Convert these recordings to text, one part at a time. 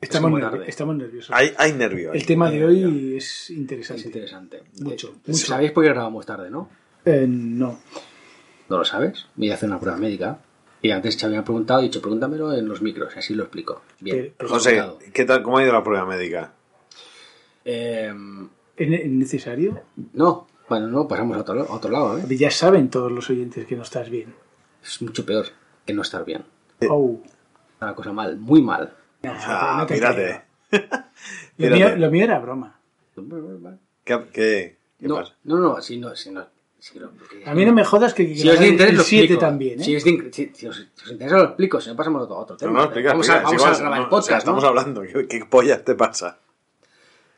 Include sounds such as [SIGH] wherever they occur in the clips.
Estamos, muy estamos nerviosos. Hay, hay nervios. El tema de hoy es interesante. Es interesante. Mucho, Eh, mucho. ¿Sabéis por qué grabamos tarde, no? Eh, no. ¿No lo sabes? Voy a hacer una prueba médica. Y antes Xavi me ha preguntado y he dicho, pregúntamelo en los micros, y así lo explico. Bien. Pero- José. ¿qué tal, ¿cómo ha ido la prueba médica? Eh, ¿Es ne- es necesario? no, bueno, no, pasamos a otro, a otro lado, ¿eh? Ya saben todos los oyentes que no estás bien. Es mucho peor que no estar bien. Oh. Está la cosa mal, muy mal. No, Ah, no te mírate. [LAUGHS] Lo mío, lo mío era broma. ¿Qué, qué, qué No, pasa? no, no, si no, si no. si lo- que- A mí no me jodas que, que Si os interés, el lo 7 explico. también, ¿eh? Si, os de in- si- si os, si os interesa, lo explico. Si no, pasamos a otro, a otro No, tema. no, explica, vamos explica, a, vamos grabar no, el podcast. o sea, estamos ¿no? hablando. ¿Qué, qué pollas te pasa?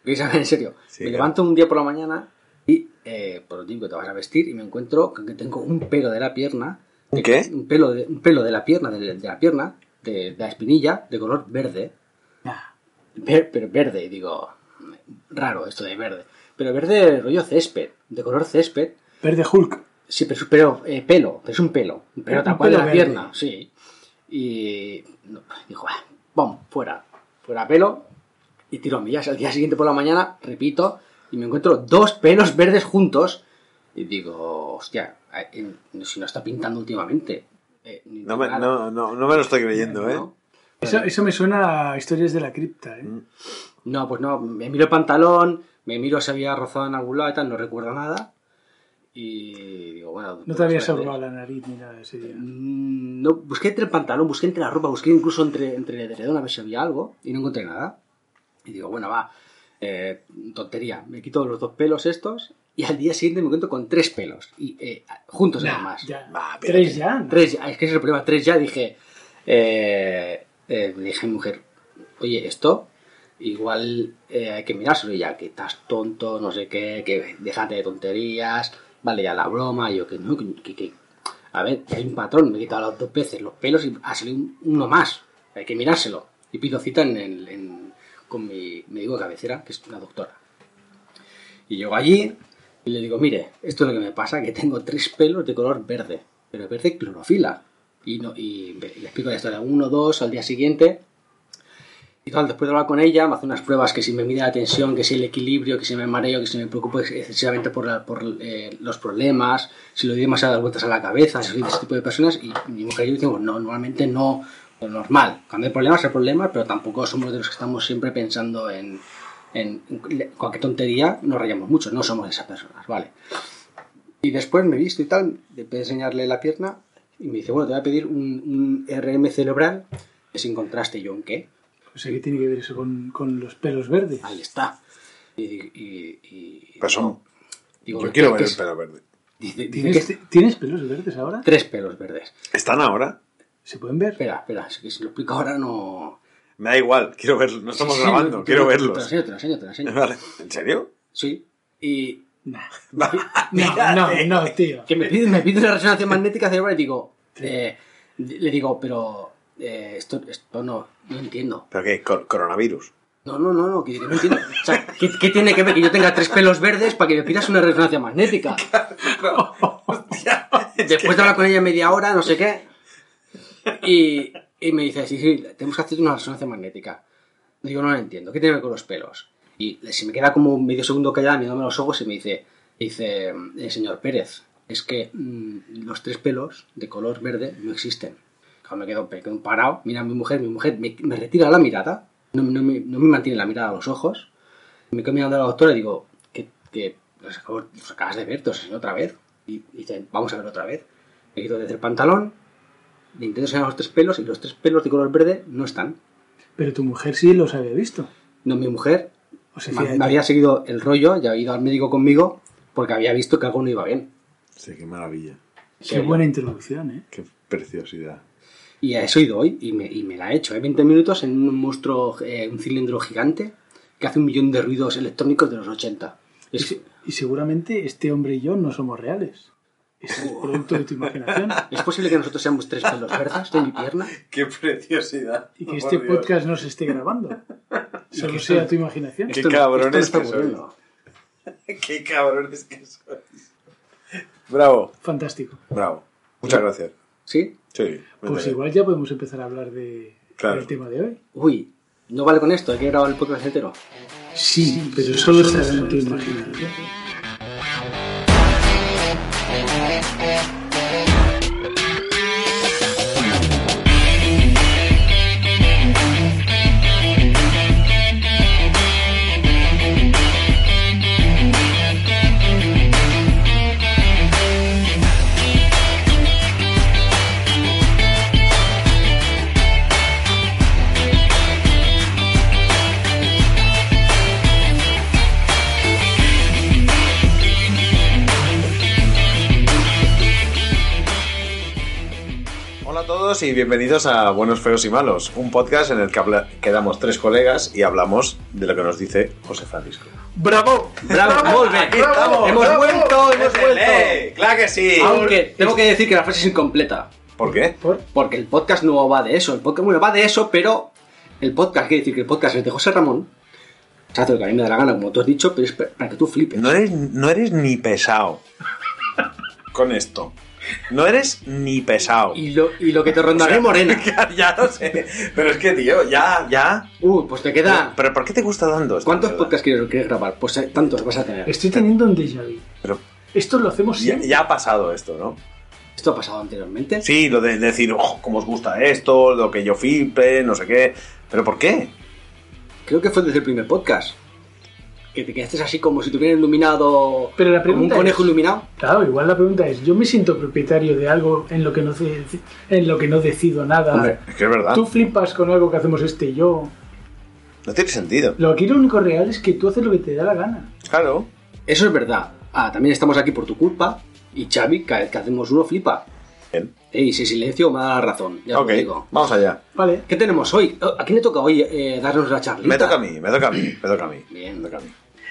En serio. Sí, me claro. levanto un día por la mañana y, eh, por lo típico, te vas a vestir y me encuentro con que tengo un pelo de la pierna. ¿Un qué? Un pelo de, un pelo de la pierna, de, de la pierna, de, la espinilla, de color verde. Ah, Ver- pero verde, digo, raro esto de verde. Pero verde rollo césped, de color césped. Verde Hulk. Sí, pero, pero eh, pelo, pero es un pelo. Un tal cual de la verde. pierna, sí. Y no, dijo, "Ah. Fuera. Fuera pelo. Y tiro a millas. Al día siguiente por la mañana, repito, y me encuentro dos pelos verdes juntos. Y digo, hostia, eh, eh, si no está pintando últimamente. Eh, No me, no, no, no me lo estoy creyendo, ¿eh? ¿No? Eso, eso me suena a historias de la cripta, ¿eh? Mm. No, pues no, me miro el pantalón, me miro si había rozado en algún lado y tal, no recuerdo nada. Y digo, bueno... No te habías ahorrado la nariz ni nada ese día. Mm, No, busqué entre el pantalón, busqué entre la ropa, busqué incluso entre, entre el edredón a ver si había algo y no encontré nada. Y digo, bueno, va, eh, tontería, me quito los dos pelos estos y al día siguiente me encuentro con tres pelos, y eh, juntos Nah, además. ya. Tres ya. ¿no? Tres ya, es que ese es el problema, tres ya dije, eh, eh, le dije a mi mujer, oye, esto igual eh, hay que mirárselo y ya, que estás tonto, no sé qué, que déjate de tonterías, vale ya la broma, y yo que no, que, que- que- a ver, que hay un patrón, me he quitado las dos veces los pelos y ha salido un- uno más, hay que mirárselo. Y pido cita en el- en- con mi médico de cabecera, que es una doctora. Y llego allí y le digo, mire, esto es lo que me pasa, que tengo tres pelos de color verde, pero verde clorofila. Y, no, y le explico la historia, uno, dos, al día siguiente. Y tal, después de hablar con ella, me hace unas pruebas que si me mide la tensión, que si el equilibrio, que si me mareo, que si me preocupo excesivamente por, la- por eh, los problemas, si le doy demasiadas vueltas a la cabeza, si soy de ese tipo de personas. Y mi mujer y yo decimos, no, normalmente no, normal. Cuando hay problemas, hay problemas, pero tampoco somos de los que estamos siempre pensando en, en cualquier tontería, nos rayamos mucho, no somos esas personas, ¿vale? Y después me he visto y tal, después de enseñarle la pierna, y me dice, bueno, te voy a pedir un, un RM cerebral que sin contraste. Y yo, ¿en qué? O sea, ¿qué tiene que ver eso con, con los pelos verdes? Ahí está. Y, y, y- Pero son- digo, Yo ¿qué- quiero ver el pelo verde. Dice, dice ¿Tienes, que es ¿Tienes pelos verdes ahora? tres pelos verdes. ¿Están ahora? ¿Se pueden ver? Espera, espera, si lo explico ahora no... Me da igual, [LAUGHS] quiero verlos. No estamos Sí, grabando, quiero te- Te lo enseño, te lo enseño, te lo enseño. Vale. ¿En serio? Sí. Y Nah. [LAUGHS] No, no, [LAUGHS] no, tío. que me pide, me pide una resonancia magnética cerebral y digo, eh, le digo, pero eh, esto, esto no, no entiendo. ¿Pero qué? Cor- ¿Coronavirus? No, no, no, no, que no entiendo. O sea, ¿qué, qué tiene que ver que yo tenga tres pelos verdes para que me pidas una resonancia magnética? Después de hablar con ella media hora, no sé qué. Y, y me dice, sí, sí, tenemos que hacer una resonancia magnética. Digo, no lo entiendo. ¿Qué tiene que ver con los pelos? Y se me queda como medio segundo callada mirándome los ojos y me dice, dice, eh, señor Pérez, es que mm, los tres pelos de color verde no existen. Claro, me quedo, me quedo parado, mira a mi mujer, mi mujer me, me retira la mirada, no, no me, no me mantiene la mirada a los ojos. Me quedo mirando a la doctora y digo, que, que los, acabas de ver, te los otra vez. Y dice, vamos a ver otra vez. Me quito desde el pantalón, le intento los tres pelos y los tres pelos de color verde no están. Pero tu mujer sí los había visto. No, mi mujer O sea, me, me había seguido el rollo, ya había ido al médico conmigo porque había visto que algo no iba bien. Sí, qué maravilla. Qué buena introducción, ¿eh? Qué preciosidad. Y a eso he ido hoy y me, y me la he hecho. ¿eh? 20 minutos en un monstruo, eh, un cilindro gigante que hace un millón de ruidos electrónicos de los 80. Y, Es, se- y seguramente este hombre y yo no somos reales. Es el producto de tu imaginación. [LAUGHS] ¿Es posible que nosotros seamos tres pelos verdes de mi pierna? [LAUGHS] Qué preciosidad. Y que este Dios. podcast no se esté grabando. [LAUGHS] Solo sea tu imaginación. Qué cabrones esto no que está sois. Qué cabrones que sois. Bravo, Fantástico. bravo. Muchas gracias. ¿Sí? Sí. Pues bien. igual ya podemos empezar a hablar de, Claro. del tema de hoy. Uy, no vale con esto, hay que grabar el podcast entero. Sí, pero solo estará en tu imaginación. Todos y bienvenidos a Buenos, Feos y Malos, un podcast en el que habla- quedamos tres colegas y hablamos de lo que nos dice José Francisco. ¡Bravo! ¡Bravo! ¡Muy bien! ¡Bravo! ¡Hemos ¡Bravo! vuelto! ¡Hemos vuelto! ¡Eh! ¡Claro que sí! Aunque tengo que decir que la frase es incompleta. ¿Por qué? ¿Por? Porque el podcast no va de eso. El podcast, bueno, va de eso, pero el podcast, quiere decir que el podcast es de José Ramón. Se hace lo que a mí me da la gana, como tú has dicho, pero es para que tú flipes. No eres, no eres ni pesado con esto. No eres ni pesado. Y lo, y lo que te rondaré morena. [LAUGHS] ya, ya lo sé. Pero es que, tío, ya, ya. Uy, pues te queda... ¿Pero por qué te gusta tanto esto? ¿Cuántos podcasts quieres, quieres grabar? Pues eh, tantos vas a tener. Estoy teniendo un déjà vu. Pero Esto lo hacemos ya, siempre. ya ha pasado esto, ¿no? ¿Esto ha pasado anteriormente? Sí, lo de decir, oh, cómo os gusta esto, lo que yo flipe, no sé qué. ¿Pero por qué? Creo que fue desde el primer podcast. Que te quedaste así como si te hubieran iluminado... Pero la como un conejo es- iluminado. Claro, igual la pregunta es, yo me siento propietario de algo en lo que no, en lo que no decido nada. Hombre, Es que es verdad. Tú flipas con algo que hacemos este y yo. No tiene sentido. Lo aquí lo único real es que tú haces lo que te da la gana. Claro. Eso es verdad. Ah, también estamos aquí por tu culpa. Y Xavi, cada vez que hacemos uno, flipa. Bien. Ey, si silencio me da la razón. Ya digo. vamos allá. Vale. ¿Qué tenemos hoy? Oh, ¿A quién le toca hoy eh, darnos la charlita? Me toca a mí, me toca a mí, me toca a mí. Bien. Me toca a mí.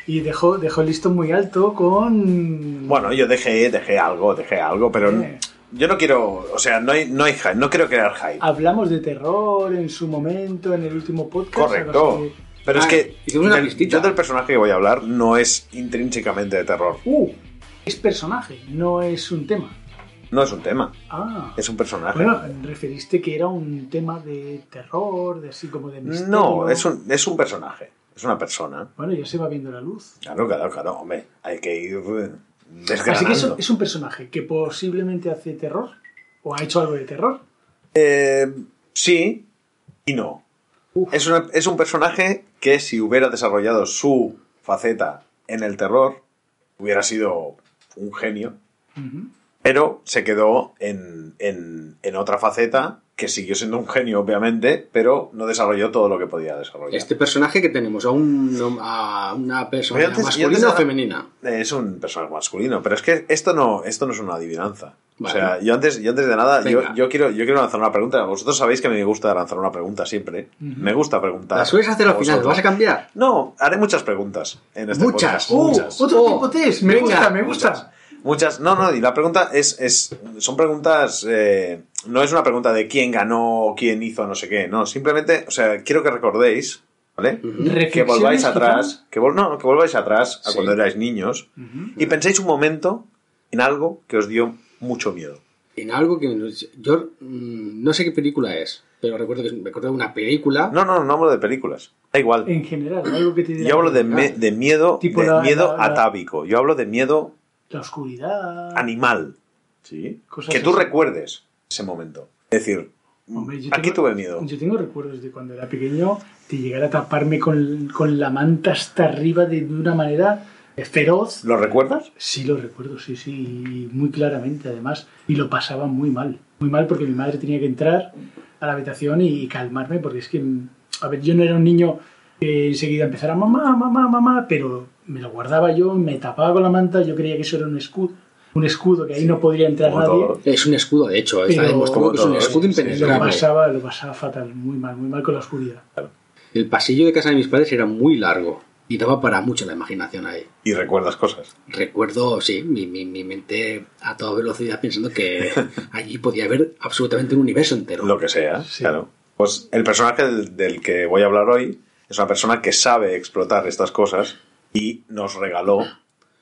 Y dejó, dejó el listón muy alto con... Bueno, yo dejé, dejé algo, dejé algo, pero Eh. yo no quiero, o sea, no hay, no hay hype, no quiero crear hype. Hablamos de terror en su momento, en el último podcast. Correcto. Pero es Ah, que una del- yo del personaje que voy a hablar no es intrínsecamente de terror. Uh, es personaje, no es un tema. No es un tema, Ah. es un personaje. Bueno, referiste que era un tema de terror, de así como de misterio. no, es un, es un personaje, es una persona. Bueno, ya se va viendo la luz. Claro, claro, claro, hombre, hay que ir eh, Así desgranando. que es, un- es un personaje que posiblemente hace terror o ha hecho algo de terror. Eh, sí y no. Es, una- es un personaje que si hubiera desarrollado su faceta en el terror, hubiera sido un genio, pero se quedó en, en- en otra faceta que siguió siendo un genio, obviamente, pero no desarrolló todo lo que podía desarrollar. Este personaje que tenemos, a, un, a una persona antes- masculina o femenina. Es un personaje masculino, pero es que esto no, esto no es una adivinanza. Vale. O sea, yo antes, yo antes de nada, yo, yo quiero, yo quiero lanzar una pregunta. Vosotros sabéis que me gusta lanzar una pregunta siempre. Me gusta preguntar. ¿La sueles hacer al final? ¿Lo vosotros. vas a cambiar? No, haré muchas preguntas en este Muchas. podcast. Uh, muchas. otro Oh, tipo test. Me venga, gusta, me gusta. Muchas. Muchas. No, no, y la pregunta es, es son preguntas, eh, no es una pregunta de quién ganó, quién hizo, no sé qué, no, simplemente, o sea, quiero que recordéis, ¿vale? Que volváis atrás, que, vol- no, que volváis atrás a Sí. cuando erais niños y penséis un momento en algo que os dio mucho miedo. En algo que... Yo mm, no sé qué película es, pero recuerdo que me acuerdo de una película... No, no, no hablo de películas, da igual. En general, algo que te Yo hablo de, me- de miedo, Tipo de la- miedo la- la- atávico. Yo hablo de miedo La oscuridad. animal. ¿Sí? Cosas Que tú así. recuerdes ese momento. Es decir, Hombre, yo aquí tengo- tuve miedo. Yo tengo recuerdos de cuando era pequeño de llegar a taparme con, con la manta hasta arriba de, de una manera feroz. ¿Lo recuerdas? Sí, lo recuerdo, sí, sí, muy claramente además. Y lo pasaba muy mal. Muy mal porque mi madre tenía que entrar a la habitación y calmarme porque es que, a ver, yo no era un niño que enseguida empezara mamá, mamá, mamá, pero me lo guardaba yo, me tapaba con la manta, yo creía que eso era un escudo. un escudo que ahí no podría entrar Como nadie. todo. Es un escudo, de hecho. Está Pero- demostrado Como que es un escudo sí, Lo impenetrable. pasaba, lo pasaba fatal, muy mal, muy mal con la oscuridad. El pasillo de casa de mis padres era muy largo y daba para mucho la imaginación ahí. Y recuerdas cosas. Recuerdo, sí, mi, mi, mi mente a toda velocidad pensando que [LAUGHS] allí podía haber absolutamente un universo entero. Lo que sea, Sí. claro. Pues el personaje del, del que voy a hablar hoy es una persona que sabe explotar estas cosas y nos regaló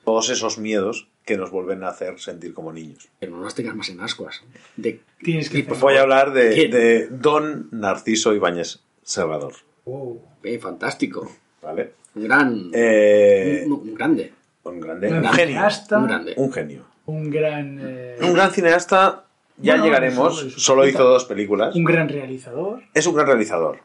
todos esos miedos que nos vuelven a hacer sentir como niños. Pero no las tengas más en ascuas. De, Tienes que Voy a hablar de, Don Narciso Ibáñez Serrador. Wow. Eh, fantástico. ¿Vale? Un gran. Eh, un, un grande. un grande. Un Un gran genio. cineasta, Un grande. Un genio. un gran, eh, Un gran cineasta. Ya Bueno, llegaremos. Solo hizo dos películas. un gran realizador. Es un gran realizador.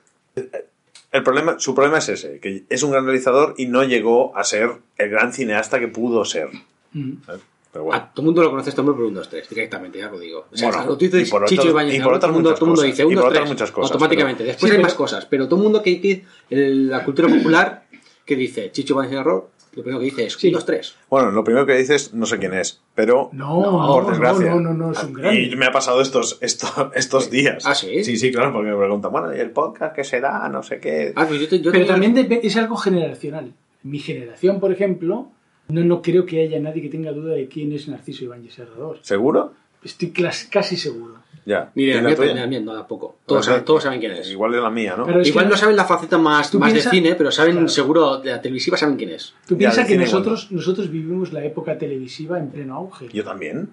El problema, su problema es ese, que es un gran realizador y no llegó a ser el gran cineasta que pudo ser. Mm. ¿sabes? Pero bueno. A todo el mundo lo conoce este hombre por un 2-3, directamente, ya lo digo. O sea, Bueno, cuando tú dices y por Chicho otras todo el mundo, todo mundo dice y 1, por 2, otras 3, muchas cosas, automáticamente. pero- Después Sí, hay pero- más cosas, pero todo el mundo que, que la cultura popular que dice Chicho Ibáñez Serrador, lo primero que dice es Sí. 1, 2, 3. Bueno, lo primero que dices, no sé quién es, pero No, por no, desgracia. no, no, no, es un grande. Y me ha pasado estos, [LAUGHS] estos, estos días. ¿Ah, sí? Sí, sí, claro, porque me preguntan, bueno, ¿y el podcast qué será? No sé qué. Ah, pues yo te, yo Pero te- también es algo generacional. Mi generación, por ejemplo, no, no creo que haya nadie que tenga duda de quién es Narciso Ibáñez Serrador. ¿Seguro? Estoy casi seguro. Ya. Ni de ¿Y la mía, ni de la mía, no tampoco. Todos, Pues, saben, todos saben quién es. Igual es la mía, ¿no? Pero Igual que- no saben la faceta más, más piensa- de cine, pero saben Claro. seguro de la televisiva saben quién es. Tú piensas de que igual nosotros, nosotros vivimos la época televisiva en pleno auge. Yo también.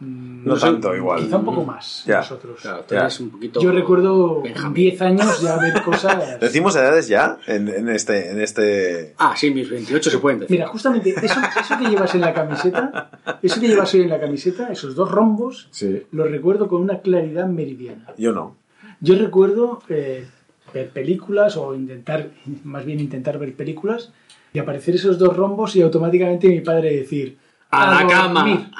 Mm, No soy- tanto, igual. Quizá un poco más Ya. nosotros. Claro, Ya. un poquito. Yo recuerdo con Benjamín. 10 años ya ver cosas. [LAUGHS] ¿Decimos edades ya? En, en este, en este... Ah, sí, mis 28 se pueden decir. Mira, justamente eso, eso que llevas en la camiseta, eso que llevas hoy en la camiseta, esos dos rombos, Sí. los recuerdo con una claridad meridiana. Yo no. Yo recuerdo eh, ver películas o intentar, más bien intentar ver películas y aparecer esos dos rombos y automáticamente mi padre decir ¡A la cama! dormir".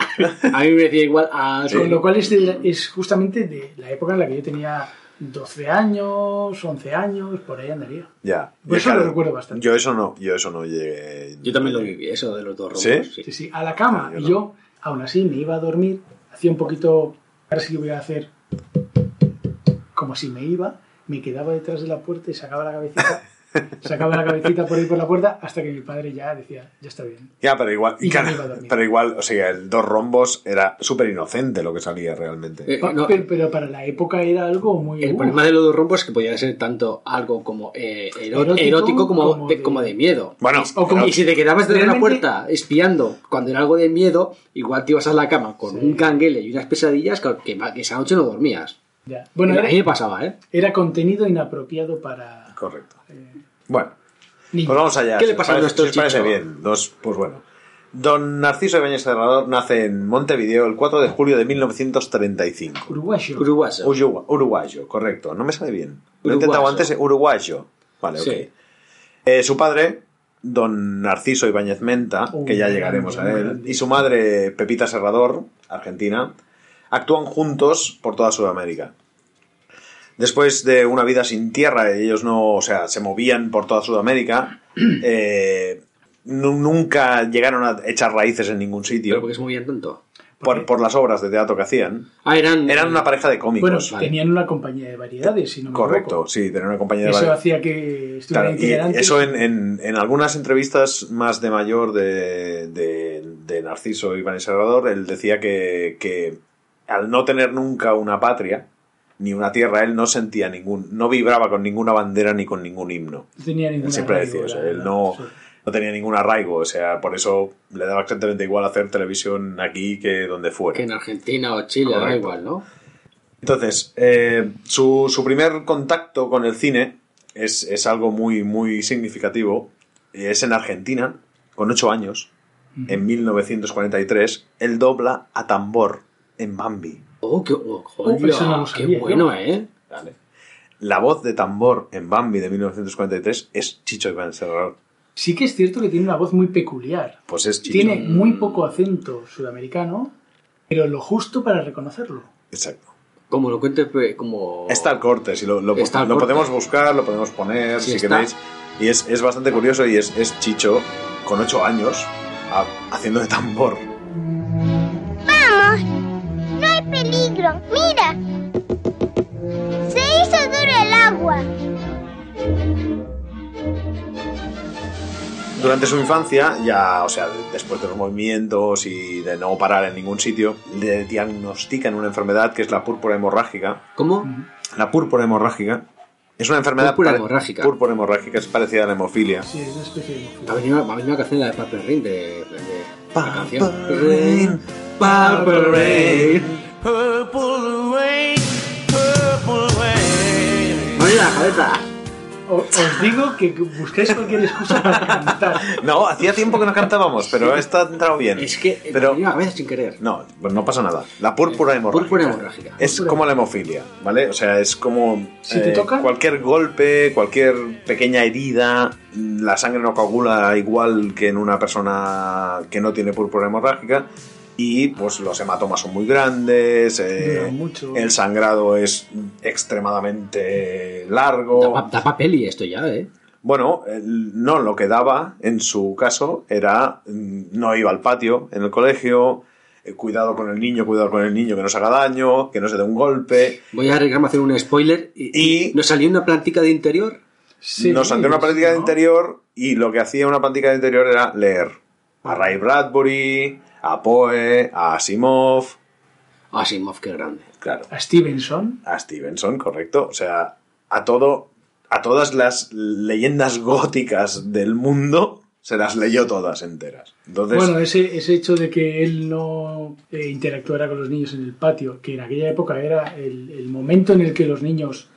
A mí me decía igual. A Con lo cual es, de la- es justamente de la época en la que yo tenía 12 años, 11 años, por ahí andaría. Ya. Pues Yo, eso lo recuerdo bastante. Yo eso no, yo eso no llegué. Yo también lo viví, eso de los dos rombos. ¿Sí? Sí, sí, a la cama. Ah, yo y no. yo, aún así, me iba a dormir, hacía un poquito, ahora sí que voy a hacer como si me iba, me quedaba detrás de la puerta y sacaba la cabecita, [LAUGHS] sacaba la cabecita por ahí por la puerta hasta que mi padre ya decía, ya está bien. Ya, pero igual, Y pero igual, o sea, el dos rombos era súper inocente lo que salía realmente. Eh, Pa- no, pero, pero para la época era algo muy... El uf, problema de los dos rombos es que podía ser tanto algo como eh, Erótico erótico, como, como de, de- como de miedo. Bueno, o como- Y si te quedabas detrás de la Realmente- puerta espiando cuando era algo de miedo, igual te ibas a la cama con Sí. un canguele y unas pesadillas que, que, que esa noche no dormías. ya. Bueno, a era, mí me pasaba, ¿eh? era contenido inapropiado para correcto. eh, Bueno, pues vamos allá. ¿Qué le pasa a nuestro si parece bien. Dos, pues bueno. Don Narciso Ibáñez Serrador nace en Montevideo el 4 de julio de 1935. Uruguayo. Uruguayo. Urugu- uruguayo, correcto. No me sale bien. Lo he Uruguayo. intentado antes, uruguayo. Vale, ok. Sí. Eh, su padre, don Narciso Ibáñez Menta, que ya grande, llegaremos a él, grande. y su madre, Pepita Serrador, argentina, actúan juntos por toda Sudamérica. Después de una vida sin tierra, ellos no, o sea, se movían por toda Sudamérica, [CLEARS THROAT] eh, nu- nunca llegaron a echar raíces en ningún Pero sitio porque se movían tanto. por, por las obras de teatro que hacían. Ah, eran. Eran una pareja de Bueno, cómicos. vale. tenían una compañía de variedades, si no me Correcto, equivoco. sí, tener una compañía de Eso vari- hacía que estuvieran Claro, y itinerantes. eso en, en- en algunas entrevistas más de mayor de, de, de Narciso Iván Serrador, él decía que, que al no tener nunca una patria ni una tierra, él no sentía ningún, no vibraba con ninguna bandera ni con ningún himno. No tenía ninguna Él siempre arraigo, decía él verdad, no, sí. no tenía ningún arraigo, o sea, por eso le daba exactamente igual hacer televisión aquí que donde fuera. Que en Argentina o Chile, da igual, ¿no? Entonces, eh, su, su primer contacto con el cine es, es algo muy, muy significativo. Es en Argentina, con 8 años, en 1943, él dobla a tambor en Bambi. Oh, qué, oh, Oh, pero eso no qué bueno, ¿eh? La voz de tambor en Bambi de 1943 es Chicho Iván Serrador. Sí que es cierto que tiene una voz muy peculiar. Pues es Chicho. Tiene muy poco acento sudamericano, pero lo justo para reconocerlo. Exacto. Como lo cuentes, pues, como. Está el corte, si lo, lo- lo corte. podemos buscar, lo podemos poner, Sí, si está. queréis. Y es, es bastante curioso y es, es Chicho con 8 años a- haciendo de tambor. Hicieron? ¡Mira! Se hizo duro el agua. Durante su infancia, ya, o sea, después de los movimientos y de no parar en ningún sitio, le diagnostican una enfermedad que es la púrpura hemorrágica. ¿Cómo? La púrpura hemorrágica es una enfermedad Púrpura hemorrágica. Púrpura hemorrágica es parecida a la hemofilia. Sí, es una especie de Va a hemofilia. venir, va a venir una canción la de Purple Rain de, de, Purple. Rain, Purple Rain. ¡Oye la cabeza! O- Os digo que busquéis cualquier excusa para cantar. No, hacía tiempo que no cantábamos, pero esta ha entrado bien. Es que Pero- venía a cabeza sin querer. No, pues no pasa nada. La púrpura hemorrágica. Púrpura hemorrágica. Es Púrpura. como la hemofilia, ¿vale? O sea, es como eh, Si te toca- cualquier golpe, cualquier pequeña herida, la sangre no coagula igual que en una persona que no tiene púrpura hemorrágica y pues los hematomas son muy grandes, eh, mucho. el sangrado es extremadamente largo. Da, pa- da papel y esto ya, ¿eh? Bueno, no, lo que daba en su caso era mm, no iba al patio en el colegio, eh, cuidado con el niño, cuidado con el niño, que no se haga daño, que no se dé un golpe. Voy a arriesgarme a hacer un spoiler. ¿Y, Y- nos salió una plantica de interior? Sí, Nos salió una práctica de ¿no? interior y lo que hacía una práctica de interior era leer a Ray Bradbury, a Poe, a Asimov, Asimov, qué grande. claro, A Stevenson. a Stevenson, correcto. O sea, a todo, a todas las leyendas góticas del mundo se las leyó todas enteras. Entonces, Bueno, ese, ese hecho de que él no eh, interactuara con los niños en el patio, que en aquella época era el, el momento en el que los niños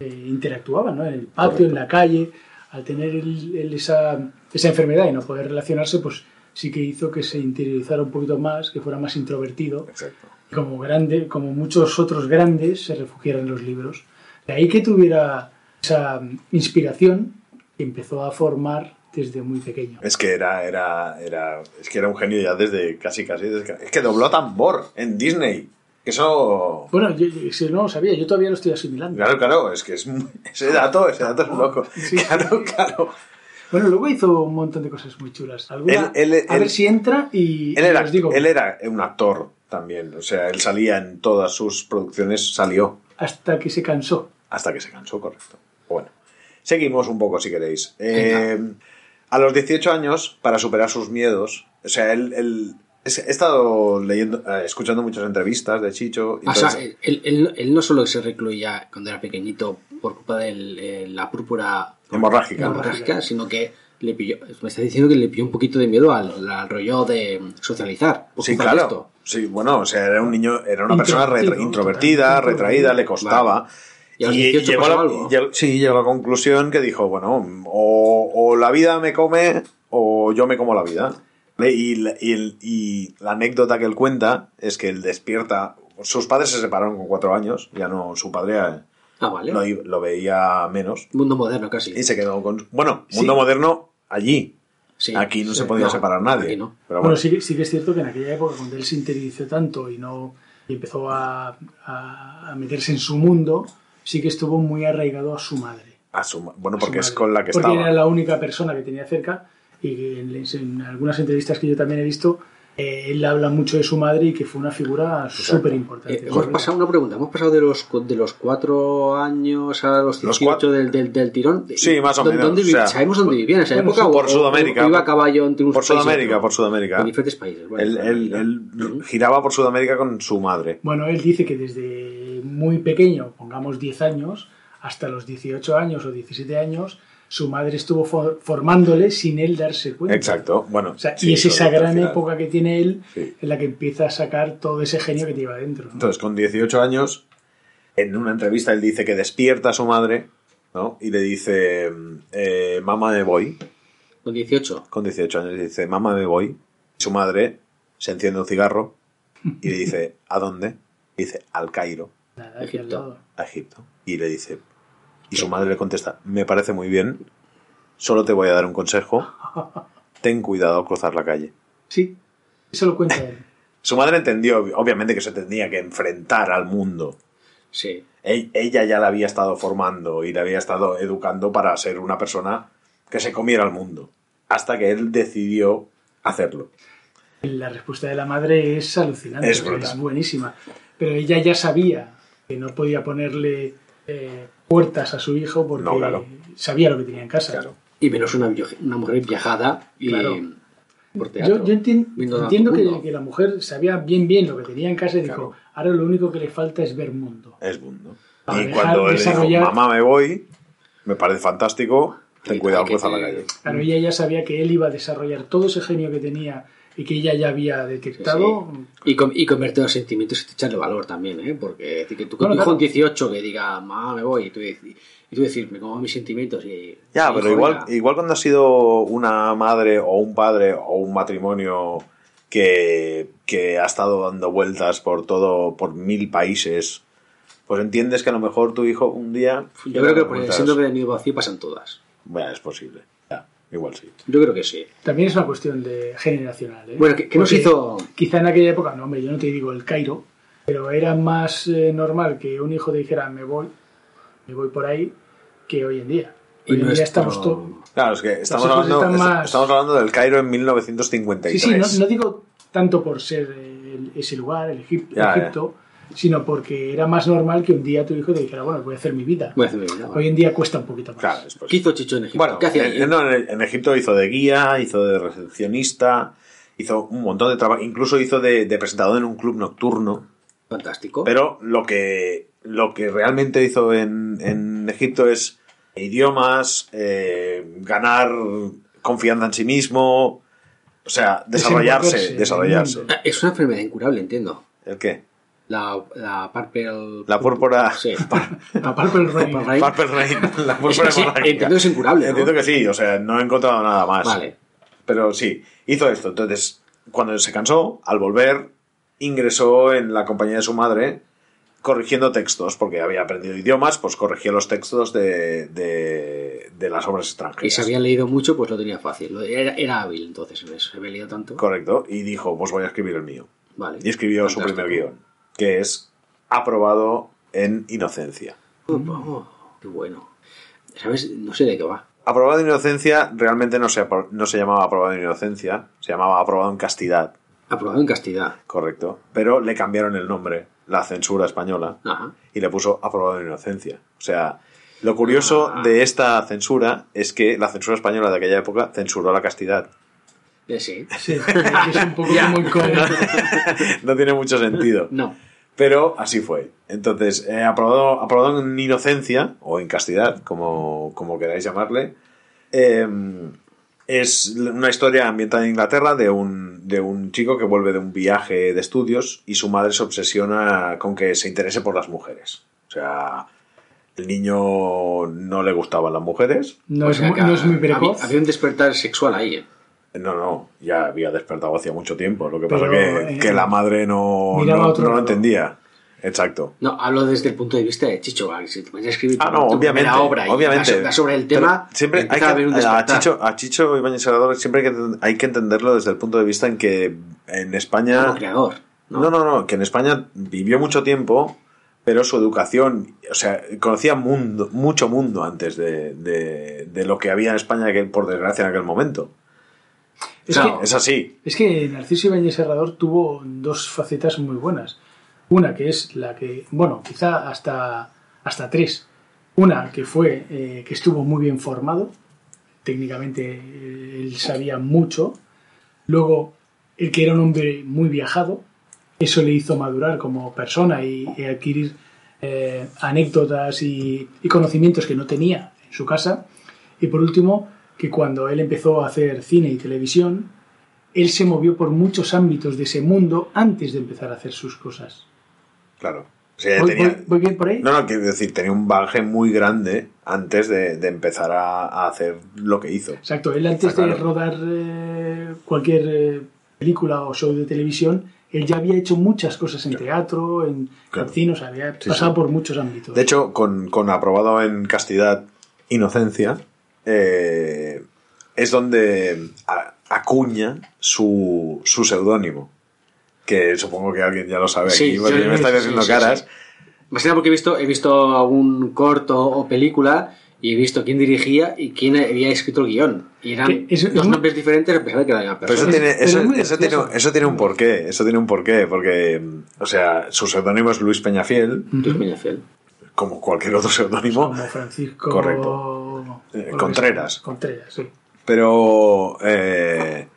eh, interactuaban, ¿no? En el patio, en la calle, al tener él- él esa, esa enfermedad y no poder relacionarse, pues sí que hizo que se interiorizara un poquito más, que fuera más introvertido. Exacto. como grande, como muchos otros grandes, se refugiaron en los libros. De ahí que tuviera esa inspiración que empezó a formar desde muy pequeño. Es que era, era, era, es que era un genio ya desde casi, casi, desde es que dobló a Tambor en Disney. Eso, Bueno, yo, yo- no lo sabía, yo todavía lo estoy asimilando. claro, claro, es que es ese dato, ese dato es loco. Sí, Claro, claro. Bueno, luego hizo un montón de cosas muy chulas. Alguna- Él- él- a él- ver si entra y, Él y era, os digo, él era un actor también, o sea, él salía en todas sus producciones, salió hasta que se cansó. hasta que se cansó, correcto. Bueno, seguimos un poco si queréis. Eh, a los 18 años, para superar sus miedos, o sea, él, he estado leyendo, eh, escuchando muchas entrevistas de Chicho. y O sea, él- él no solo se recluía cuando era pequeñito por culpa de la púrpura hemorrágica. hemorrágica, sino que le pilló, me está diciendo que le pilló un poquito de miedo al, al rollo de socializar. Sí, claro. esto. Sí, bueno, o sea, era un niño, era una persona retra- introvertida, retraída, le costaba. ¿Y a los 18 llegó a la, llegó- sí, llegó a la conclusión que dijo, bueno, o, o la vida me come o yo me como la vida. Y, la- y la anécdota que él cuenta es que él despierta, sus padres se separaron con cuatro años, ya no, su padre Ah, vale. lo, veía menos Mundo moderno casi. y se quedó con... Bueno, Sí. mundo moderno allí, Sí. aquí no sí. se podía No, separar nadie. no. Pero Bueno, bueno, sí, que- sí que es cierto que en aquella época, cuando él se interiorizó tanto y no y empezó a, a- a meterse en su mundo, sí que estuvo muy arraigado a su madre. a su bueno a su porque es con la que Porque estaba. era la única persona que tenía cerca y que en, en algunas entrevistas que yo también he visto, eh, él habla mucho de su madre y que fue una figura súper importante. Eh, hemos pasado una pregunta, hemos pasado de los de los cuatro años a los 18 Los del, del, del tirón. Sí, más o ¿Dó- menos, ¿Dónde o sea, ¿Sabemos dónde vivía en esa bueno, época? por o- Sudamérica, o iba a caballo entre unos por Sudamérica, otros? por Sudamérica. En diferentes países. bueno, Él, él- él giraba por Sudamérica con su madre. Bueno, él dice que desde muy pequeño, pongamos 10 años, hasta los 18 años o 17 años, su madre estuvo for- formándole sin él darse cuenta. Exacto. Bueno, O sea, sí, y es esa gran época que tiene él Sí. en la que empieza a sacar todo ese genio que lleva dentro. ¿no? Entonces, con 18 años, en una entrevista él dice que despierta a su madre, ¿no? Y le dice, eh, mamá me voy. Con 18. Con 18 años le dice, mamá me voy. Y su madre se enciende un cigarro y le dice, [LAUGHS] ¿a dónde? Y dice, al Cairo, Nada, Egipto. a Egipto. Y le dice, y su madre le contesta, me parece muy bien, solo te voy a dar un consejo, ten cuidado al cruzar la calle. Sí, eso lo cuenta él. [LAUGHS] Su madre entendió, obviamente, que se tenía que enfrentar al mundo. Sí. Ella ya la había estado formando y la había estado educando para ser una persona que se comiera al mundo. Hasta que él decidió hacerlo. La respuesta de la madre es alucinante, Es es buenísima. pero ella ya sabía que no podía ponerle eh, puertas a su hijo porque No, claro. sabía lo que tenía en casa. Claro. Y menos una, una mujer viajada y Claro. por teatro. Yo, entiendo que, la mujer sabía bien bien lo que tenía en casa y dijo, Claro. ahora lo único que le falta es ver mundo. Es mundo. Para Y cuando él dijo, mamá, me voy, me parece fantástico, ten cuidado, cruza la calle. Claro, ella ya sabía que él iba a desarrollar todo ese genio que tenía y que ella ya había detectado. Y, con, y convertir los sentimientos y echarle valor también, ¿eh? Porque es decir, que tú con Bueno, tu hijo claro. en 18 que diga, mamá, me voy, y tú, y tú decir, me como mis sentimientos y... Ya, y, pero igual, igual cuando has sido una madre o un padre o un matrimonio que, que ha estado dando vueltas por todo, por mil países, pues entiendes que a lo mejor tu hijo un día... Yo creo que por el síndrome de nido vacío pasan todas. Bueno, es posible. Igual sí. Yo creo que sí. También es una cuestión de generacional. ¿eh? Bueno, ¿qué, qué nos hizo...? Quizá en aquella época, no, hombre, yo no te digo el Cairo, pero era más eh, normal que un hijo dijera me voy, me voy por ahí, que hoy en día. Y Hoy en día estamos todos. Claro, es que estamos hablando, más- estamos hablando del Cairo en Sí, 1953. sí, no, no digo tanto por ser el- ese lugar, el Egip- Ya, ya. Egipto, sino porque era más normal que un día tu hijo te dijera, bueno, voy a hacer mi vida. Voy a hacer mi vida, Hoy en día cuesta un poquito más. Claro. ¿Qué hizo Chicho en Egipto? Bueno, ¿Qué hacía allí? en, no, en- en Egipto hizo de guía, hizo de recepcionista, hizo un montón de trabajo, incluso hizo de, de presentador en un club nocturno. Fantástico. Pero lo que, lo que realmente hizo en, en Egipto es idiomas, eh, ganar confianza en sí mismo, o sea, desarrollarse, desarrollarse. Ah, Es una enfermedad incurable, entiendo. ¿El qué? La, la Purple... La púrpura. Sí. Rey. Purple Rain. Purple Rain, la Es púrpura que sí, entiendo que es incurable, ¿no? Entiendo que sí, o sea, no he encontrado nada más. Vale. Pero sí, hizo esto. Entonces, cuando se cansó, al volver, ingresó en la compañía de su madre corrigiendo textos, porque había aprendido idiomas, pues corregía los textos de, de, de las obras extranjeras. Y si había leído mucho, pues lo tenía fácil. Era, era hábil entonces en eso. Se había leído tanto. Correcto, y dijo, pues voy a escribir el mío. Vale. Y escribió su Fantástico. primer guion, que es aprobado en inocencia. Oh, oh, qué bueno. ¿Sabes? No sé de qué va. Aprobado en inocencia realmente no se, no se llamaba aprobado en inocencia, se llamaba aprobado en castidad, Aprobado en castidad. correcto. Pero le cambiaron el nombre, la censura española, Ajá. y le puso aprobado en inocencia. O sea, lo curioso Ah. de esta censura es que la censura española de aquella época censuró la castidad. Eh, sí. Sí, [LAUGHS] es un poco muy coherente. [LAUGHS] no tiene mucho sentido. No. Pero así fue. Entonces, eh, aprobado, aprobado en inocencia, o en castidad, como, como queráis llamarle, eh, es una historia ambientada en Inglaterra de un, de un chico que vuelve de un viaje de estudios y su madre se obsesiona con que se interese por las mujeres. O sea, el niño no le gustaban las mujeres. No, es, no es muy había, precoz. había un despertar sexual ahí. ¿eh? No, no, ya había despertado hacía mucho tiempo. Lo que Pero, pasa que, eh, que la madre no, no, no lo entendía. Exacto. No, hablo desde el punto de vista de Chicho. Si te pones a escribir Ah, no, obviamente. obra y obviamente. sobre el Pero tema, siempre hay que, a haber un a. Chicho, a Chicho Ibáñez Serrador siempre hay que, hay que entenderlo desde el punto de vista en que en España. Como creador. ¿no? No, no, no, que en España vivió mucho tiempo, pero su educación, o sea, conocía mundo, mucho mundo antes de, de- de lo que había en España, que, por desgracia, en aquel momento. Es, Claro. que, Es así. es que Narciso Ibáñez Serrador tuvo dos facetas muy buenas. Una que es la que, bueno, quizá hasta, hasta tres. Una que fue eh, que estuvo muy bien formado, técnicamente eh, él sabía mucho. Luego, el que era un hombre muy viajado, eso le hizo madurar como persona y, y adquirir eh, anécdotas y, y conocimientos que no tenía en su casa. Y por último, que cuando él empezó a hacer cine y televisión, él se movió por muchos ámbitos de ese mundo antes de empezar a hacer sus cosas. Claro. O sea, ¿Voy, tenía- voy- voy bien por ahí? No, no, quiero decir, tenía un bagaje muy grande antes de, de empezar a, a hacer lo que hizo. Exacto, él antes de rodar eh, cualquier eh, película o show de televisión, él ya había hecho muchas cosas en teatro, en Claro. cine, o sea, había Sí, pasado sí. por muchos ámbitos. De hecho, con, con aprobado en castidad, inocencia, eh, es donde a- acuña su, su seudónimo. Que supongo que alguien ya lo sabe Sí, aquí, porque sí, me estáis haciendo sí, caras. sí. Más que nada porque he visto, he visto algún corto o película y he visto quién dirigía y quién había escrito el guion. Y eran eso- dos nombres diferentes a pesar de que era la misma Pero eso tiene, eso, es eso tiene, eso tiene un porqué, eso tiene un porqué, porque, o sea, su seudónimo es Luis Peñafiel, Luis Peñafiel. como cualquier otro seudónimo, Como Francisco. Correcto. Eh, Contreras. Contreras, sí. pero eh,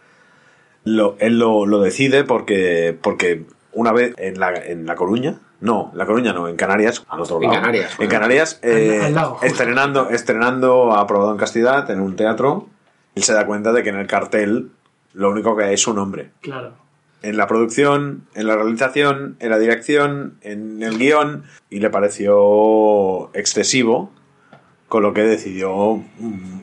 lo- él lo, lo decide porque, porque una vez en la, en La Coruña, no, La Coruña no, en Canarias, al otro En lado. Canarias, En. Canarias, eh, Al- al lado, justo. estrenando, estrenando Aprobado en Castidad en un teatro, él se da cuenta de que en el cartel lo único que hay es su nombre. Claro. En la producción, en la realización, en la dirección, en el guion, y le pareció excesivo, con lo que decidió mm,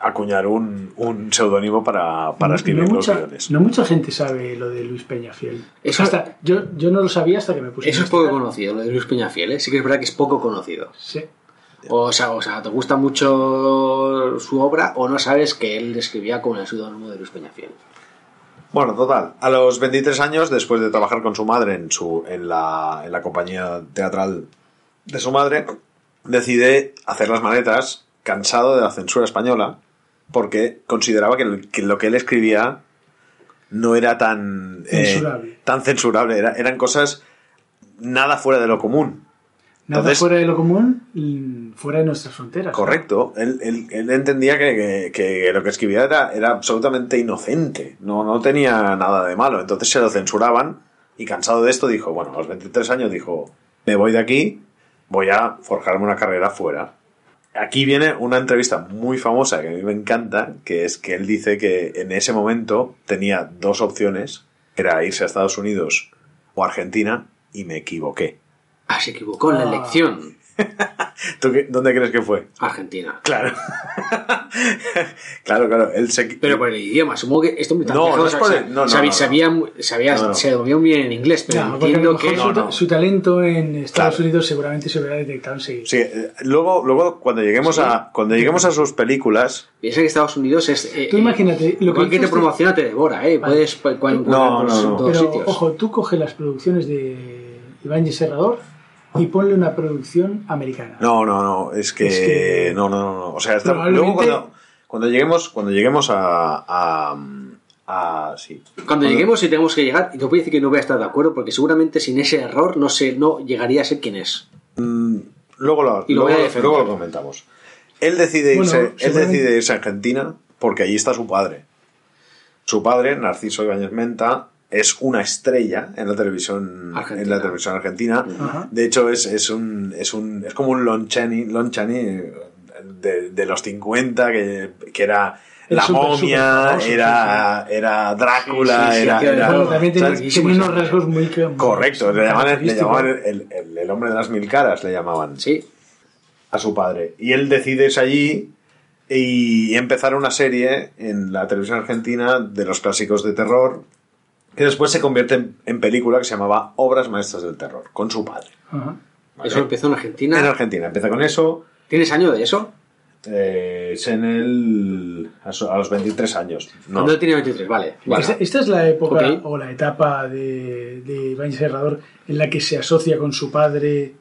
acuñar un, un seudónimo para, para escribir no los mucha, guiones. No mucha gente sabe lo de Luis Peñafiel. Eso- hasta, yo, yo no lo sabía hasta que me puse a Eso es poco conocido, lo de Luis Peñafiel. ¿eh? Sí que es verdad que es poco conocido. Sí. O sea, o sea, te gusta mucho su obra o no sabes que él escribía con el seudónimo de Luis Peñafiel. Bueno, total, a los 23 años, después de trabajar con su madre en, su, en, la, en la compañía teatral de su madre, decide hacer las maletas, cansado de la censura española, porque consideraba que, lo que él escribía no era tan eh, Censurable. tan censurable, era- eran cosas nada fuera de lo común. Nada Entonces- fuera de lo común, mm, fuera de nuestras fronteras. Correcto, él, él- él entendía que, que- que lo que escribía era, era absolutamente inocente, no, no tenía nada de malo, entonces se lo censuraban y cansado de esto dijo, bueno, a los 23 años dijo, me voy de aquí, voy a forjarme una carrera fuera. Aquí viene una entrevista muy famosa que a mí me encanta, que es que él dice que en ese momento tenía dos opciones, era irse a Estados Unidos o Argentina, y me equivoqué. Ah, se equivocó en la Ah. elección. ¿Tú qué- dónde crees que fue? Argentina. Claro. [LAUGHS] claro, claro. Él se... Pero por el idioma, supongo que esto me No, no es por el- no, no, sabía, no, no. sabía, sabía- No, no. se dominó muy bien en inglés, pero entiendo que su, No, no. su talento en Estados Claro. Unidos seguramente se hubiera detectado enseguida. Sí, eh, luego, luego cuando lleguemos a cuando lleguemos a sus películas, piensa que Estados Unidos es. eh, Tú imagínate, lo que que te promociona te devora, ¿eh? Vale. Puedes cual- No, no, no. Pero, sitios. ojo, tú coges las producciones de Iván Serrador y ponle una producción americana. no, no, no, es que, Es que- no, no, no, no. o sea, está- Probablemente- luego cuando, cuando lleguemos cuando lleguemos a a, a- sí. Cuando lleguemos y tenemos que llegar, y te voy a decir que no voy a estar de acuerdo, porque seguramente sin ese error no sé, no llegaría a ser quien es. Luego lo, Y lo voy a luego, luego lo comentamos. Él decide Bueno, irse, él decide irse a Argentina porque allí está su padre. Su padre, Narciso Ibáñez Menta, es una estrella en la televisión Argentina. en la televisión argentina. Ajá. De hecho, es, es un es un es como un Lon Chaney, Lon Chaney de, de los 50 que, que era la momia, era, era Drácula, Sí, sí, sí, era, de era- Bueno, también tenía, tenía unos rasgos muy... correcto, le llamaban, le característicos. llamaban el, el- el hombre de las mil caras, le llamaban Sí. a su padre. Y él decide irse allí y empezar una serie en la televisión argentina de los clásicos de terror, que después se convierte en, en película que se llamaba Obras Maestras del Terror, con su padre. Ajá. Eso empezó en Argentina. En Argentina, empieza con eso, ¿Tienes año de eso? eh, es en el... a los 23 años. No, Cuando él tenía 23, vale. Esta, esta es la época o la etapa de, de Iván Serrador en la que se asocia con su padre.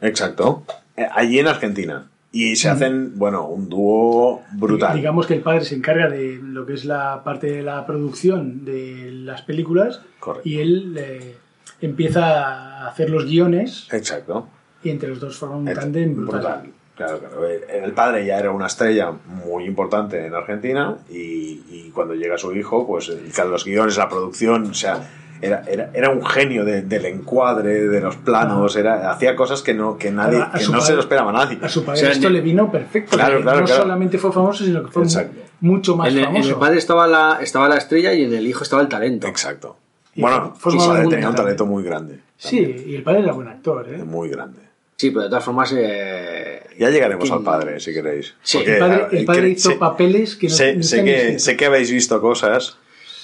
exacto. Eh, Allí en Argentina. Y se hacen, bueno, un dúo brutal. Digamos que el padre se encarga de lo que es la parte de la producción de las películas Correcto. y él eh, empieza a hacer los guiones Exacto. y entre los dos forman un tándem brutal. Claro, claro. El padre ya era una estrella muy importante en Argentina y, y cuando llega su hijo, pues los guiones, la producción, o sea, era, era, era un genio de- del encuadre, de los planos, era, hacía cosas que no, que nadie, que su no se padre- lo esperaba nadie. A su padre O sea, esto en- le vino perfecto. Claro, claro, no claro. solamente fue famoso, sino que fue Exacto. mucho más En el, en famoso. el padre estaba la, estaba la estrella y en el hijo estaba el talento. Exacto. Y Bueno, su formaba padre un tenía un talento. muy grande. Sí, y el padre era buen actor. ¿eh? Muy grande. Sí, pero de todas formas. eh, Ya llegaremos que- al padre, si queréis. Sí, Porque, El padre, el padre que- hizo sé- papeles que no, sé, no sé que, sé que habéis visto cosas,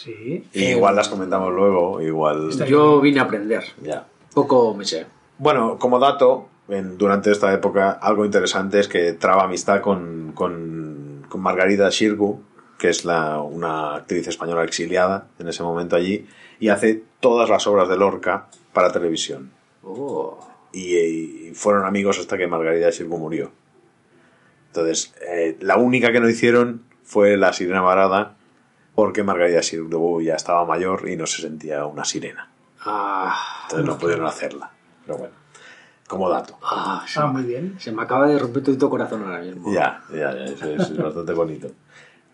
Sí. y Eh, igual las comentamos luego, igual... Yo vine a aprender. Ya. Poco me sé. Bueno, como dato, en- durante esta época, algo interesante es que traba amistad con, con, con Margarida Xirgu, que es la, una actriz española exiliada en ese momento allí, y hace todas las obras de Lorca para televisión. Oh. Y, y fueron amigos hasta que Margarida Xirgu murió. Entonces, eh, la única que no hicieron fue la sirena varada, porque Margarida Sirgu ya estaba mayor y no se sentía una sirena. Ah, Entonces no pudieron hacerla. Pero bueno, como dato. ah, se, Ah, muy bien. se me acaba de romper todo tu corazón ahora mismo. Ya, ya, ya, eso es bastante bonito.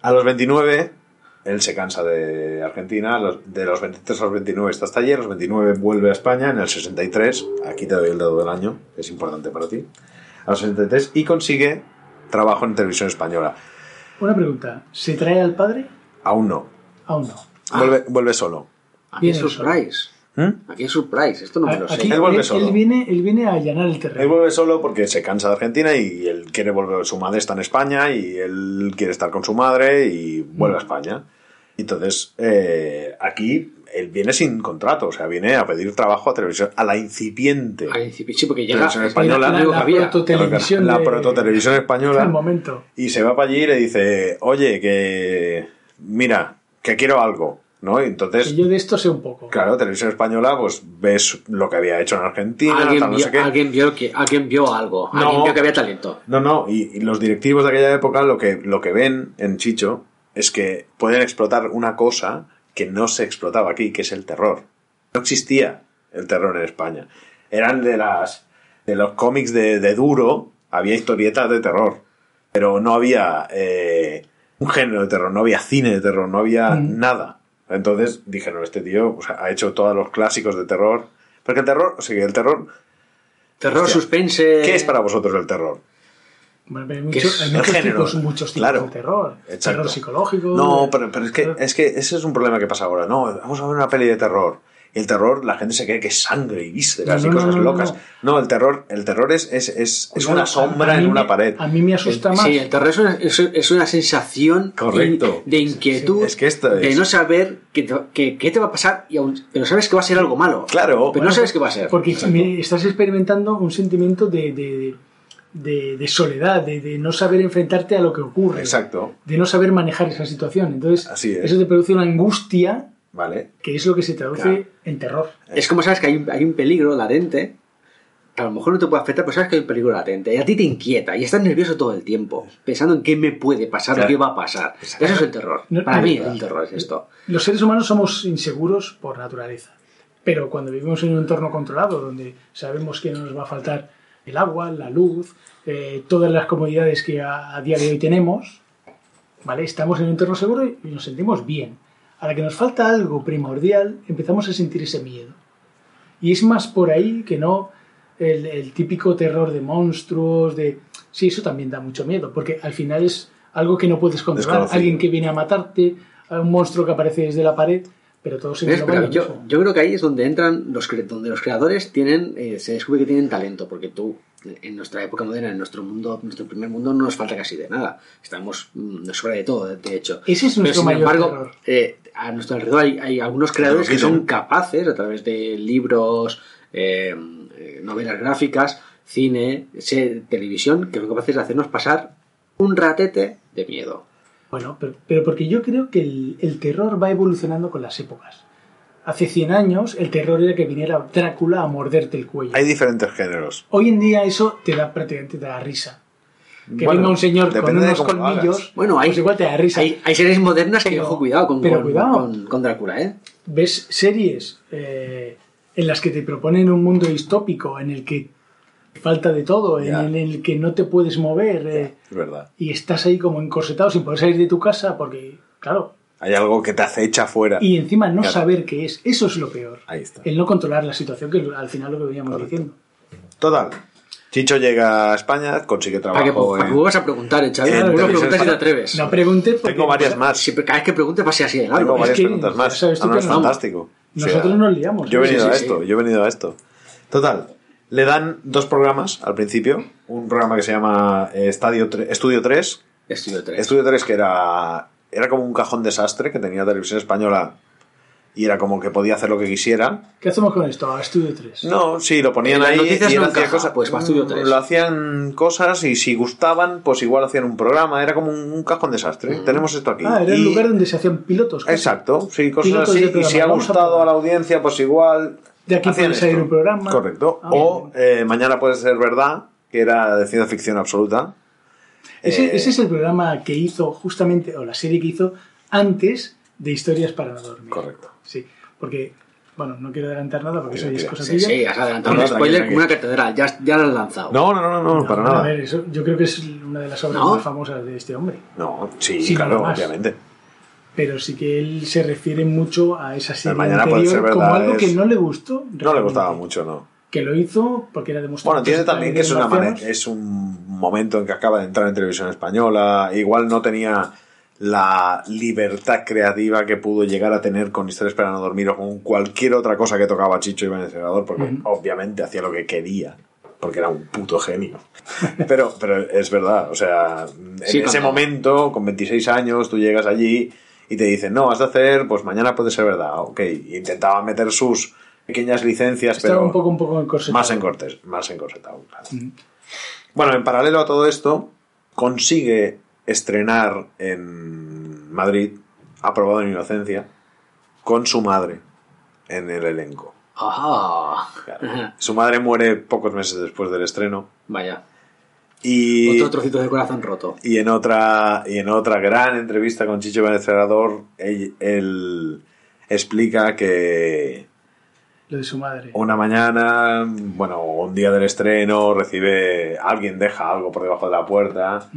A los 29, él se cansa de Argentina, de los 23 a los 29 está hasta allí, a los 29 vuelve a España, en el 63, aquí te doy el dedo del año, que es importante para ti, a los 63, y consigue trabajo en televisión española. Una pregunta. ¿Se trae al padre? Aún no, Aún no. vuelve, vuelve solo. Aquí es surprise. ¿Mm? Aquí es surprise. Esto no me lo sé. Aquí Él vuelve él, solo. él viene, él viene a allanar el Él terreno. vuelve solo porque se cansa de Argentina y él quiere volver. Su madre está en España y él quiere estar con su madre y vuelve a España. Entonces, eh, aquí él viene sin contrato, o sea, viene a pedir trabajo a televisión, a la incipiente. Al principio, sí, porque llega Televisión es española. lo único que había. prototelevisión La de- prototelevisión española. [LAUGHS] El momento. Y se va para allí y le dice, oye, que. Mira, que quiero algo, ¿no? Y entonces. Que yo de esto sé un poco. Claro, televisión española, pues ves lo que había hecho en Argentina, Alguien, tal, no vio, sé qué. alguien, vio que, alguien vio algo. No. Alguien vio que había talento. No, no, y, y los directivos de aquella época lo que, lo que ven en Chicho es que pueden explotar una cosa que no se explotaba aquí, que es el terror. No existía el terror en España. Eran de las de los cómics de, de duro, había historietas de terror, pero no había eh, un género de terror, no había cine de terror, no había Mm. nada. Entonces dijeron, este tío pues, ha hecho todos los clásicos de terror. Porque el terror, o sea, que el terror, Terror, Hostia. suspense. ¿qué es para vosotros el terror? Bueno, hay, ¿Qué mucho- es hay el muchos género? tipos, muchos tipos Claro. de terror. Exacto. Terror psicológico. No, pero, pero es, que, es que ese es un problema que pasa ahora. No, vamos a ver una peli de terror. Y el terror, la gente se cree que es sangre y vísceras No, y cosas no, no, locas. no. No, el terror, el terror es, es, es, es una sombra en una me- pared. A mí me asusta más. Sí, el terror es una, es, es una sensación Correcto. in- de inquietud, Es que esto de no saber qué te, qué- qué te va a pasar, y aún- pero sabes que va a ser algo malo. Claro. Pero Bueno, no sabes qué va a ser. Porque Exacto. me- estás experimentando un sentimiento de, de, de- de soledad, de, de no saber enfrentarte a lo que ocurre. Exacto. De no saber manejar esa situación. Entonces, Así es. eso te produce una angustia Vale. que es lo que se traduce Claro. en terror. Es como sabes que hay un, hay un peligro latente, que a lo mejor no te puede afectar, pero sabes que hay un peligro latente, y a ti te inquieta, y estás nervioso todo el tiempo, pensando en qué me puede pasar Claro. o qué va a pasar. Eso es el terror. No, Para no, mí claro. el terror es esto. Los seres humanos somos inseguros por naturaleza. Pero cuando vivimos en un entorno controlado, donde sabemos que no nos va a faltar el agua, la luz, eh, todas las comodidades que a, a día de hoy tenemos, ¿vale? Estamos en un entorno seguro y nos sentimos bien. A la que nos falta algo primordial, empezamos a sentir ese miedo. Y es más por ahí que no el, el típico terror de monstruos, de... Sí, eso también da mucho miedo, porque al final es algo que no puedes controlar. Alguien que viene a matarte, un monstruo que aparece desde la pared, pero todo se en Pero yo, yo creo que ahí es donde entran los cre- donde los creadores tienen eh, se descubre que tienen talento porque tú en nuestra época moderna en nuestro mundo nuestro primer mundo no nos falta casi de nada. Estamos mm, nos sobra de todo de- hecho. Ese es Pero, nuestro sin mayor embargo eh, a nuestro alrededor hay, hay algunos creadores que son capaces a través de libros eh, eh, novelas gráficas cine televisión que son capaces de hacernos pasar un ratete de miedo. Bueno, pero, pero porque yo creo que el, el terror va evolucionando con las épocas. Hace 100 años el terror era que viniera Drácula a morderte el cuello. Hay diferentes géneros. Hoy en día eso te da prácticamente te da risa. Que Bueno, venga un señor con depende de unos colmillos, bueno hay, pues igual te da risa. hay, hay series modernas que Pero- ojo cuidado con, pero con- cuidado. con- con Drácula eh ves series eh, en las que te proponen un mundo distópico en el que falta de todo, en Ya. el, en el que no te puedes mover eh, Es verdad. y estás ahí como encorsetado sin poder salir de tu casa porque, claro, Hay algo que te acecha fuera. y encima no Claro. saber qué es, eso es lo peor. Ahí está. El no controlar la situación, que al final lo que veníamos Correcto. diciendo. Total. Chicho llega a España, consigue ¿Para qué, trabajo. para qué en- vas a preguntar, eh, Xavi? en Uno televisión pregunta si te atreves. No pregunte porque Tengo varias más. Siempre, cada vez que pregunte pase así de largo. Tengo es varias que preguntas más. sabes tú Ah, no, que es no. fantástico. Nosotros nos liamos. Yo he ¿eh? venido Sí, a esto, sí. yo he venido a esto. Total, le dan dos programas al principio. Un programa que se llama eh, Estadio Estudio 3. Estudio 3. Estudio 3 que era, era como un cajón desastre que tenía televisión española y era como que podía hacer lo que quisiera. ¿Qué hacemos con esto? A Estudio 3. No, sí, lo ponían las ahí y él no hacía cosas. pues, para Estudio 3. Lo hacían cosas y si gustaban, pues igual hacían un programa. Era como un, un cajón desastre. Tenemos esto aquí. Ah, era el Y- lugar donde se hacían pilotos. Exacto, sí, cosas Pilotos así. Y si ha a gustado a la audiencia, pues igual. De aquí hacían puede salir un programa. Correcto. Ah, o eh, Mañana puede ser verdad, que era de ciencia ficción absoluta. Ese, Eh, ese es el programa que hizo justamente, o la serie que hizo antes de Historias para no dormir. Correcto. Sí, porque, bueno, no quiero adelantar nada porque eso es cosa Sí, tuya. sí, has adelantado un no, spoiler como una catedral. Ya, ya lo has lanzado. No, no, no, no, no, para nada. A ver, eso, yo creo que es una de las obras ¿No? más famosas de este hombre. No, sí, Sí, claro, obviamente. Pero sí que él se refiere mucho a esa serie anterior como algo es- que no le gustó. No le realmente. gustaba mucho, ¿no? Que lo hizo porque era demostrado. Bueno, entiende también que es una manera, es un momento en que acaba de entrar en televisión española. Igual no tenía la libertad creativa que pudo llegar a tener con Historias para no dormir o con cualquier otra cosa que tocaba Chicho Ibáñez Serrador, porque Ujú. obviamente hacía lo que quería, porque era un puto genio. [LAUGHS] Pero, pero es verdad, o sea, en Sí, ese momento, con 26 años, tú llegas allí y te dicen, no, has de hacer, pues mañana puede ser verdad, ok. Y intentaba meter sus pequeñas licencias, Estaba pero un poco, un poco encorsetado. más encortes, más encorsetado. claro. Bueno, en paralelo a todo esto, consigue estrenar en Madrid, aprobado en inocencia, con su madre en el elenco. Claro. Su madre muere pocos meses después del estreno Vaya. y, Otro trocito de corazón roto. y en otra y en otra gran entrevista con Chicho Benecerador, él, él explica que Lo de su madre. Una mañana, bueno, un día del estreno, recibe, alguien deja algo por debajo de la puerta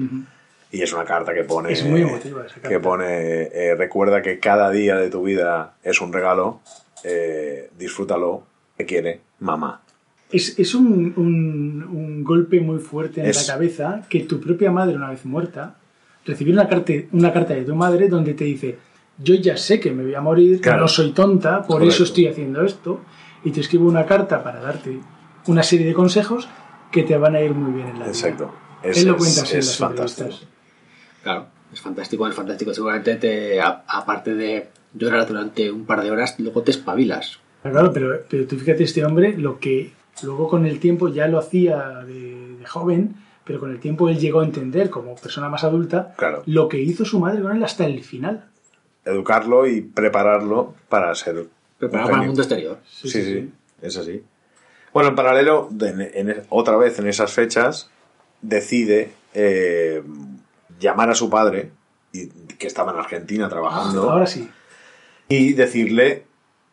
y es una carta que pone, Es muy emotiva esa carta. que pone, eh, recuerda que cada día de tu vida es un regalo, eh, disfrútalo, te quiere, mamá. Es, es un, un- un golpe muy fuerte en Es- la cabeza que tu propia madre, una vez muerta, recibir una carta, una carta de tu madre donde te dice, yo ya sé que me voy a morir, Claro. no soy tonta, por Correcto. eso estoy haciendo esto, y te escribo una carta para darte una serie de consejos que te van a ir muy bien en la vida. Exacto. Él lo cuenta así en las fantástico. entrevistas. Claro, es fantástico, es fantástico. Seguramente, te, a- aparte de llorar durante un par de horas, luego te espabilas. Claro, pero, pero tú fíjate, este hombre, lo que luego con el tiempo ya lo hacía de, de joven, pero con el tiempo él llegó a entender, como persona más adulta, Claro. lo que hizo su madre con él hasta el final. Educarlo y prepararlo para ser... Preparado para el mundo exterior. Sí, sí, es así. Bueno, en paralelo, de- en- otra vez en esas fechas, decide eh, llamar a su padre, y- que estaba en Argentina trabajando, Ahora sí. y decirle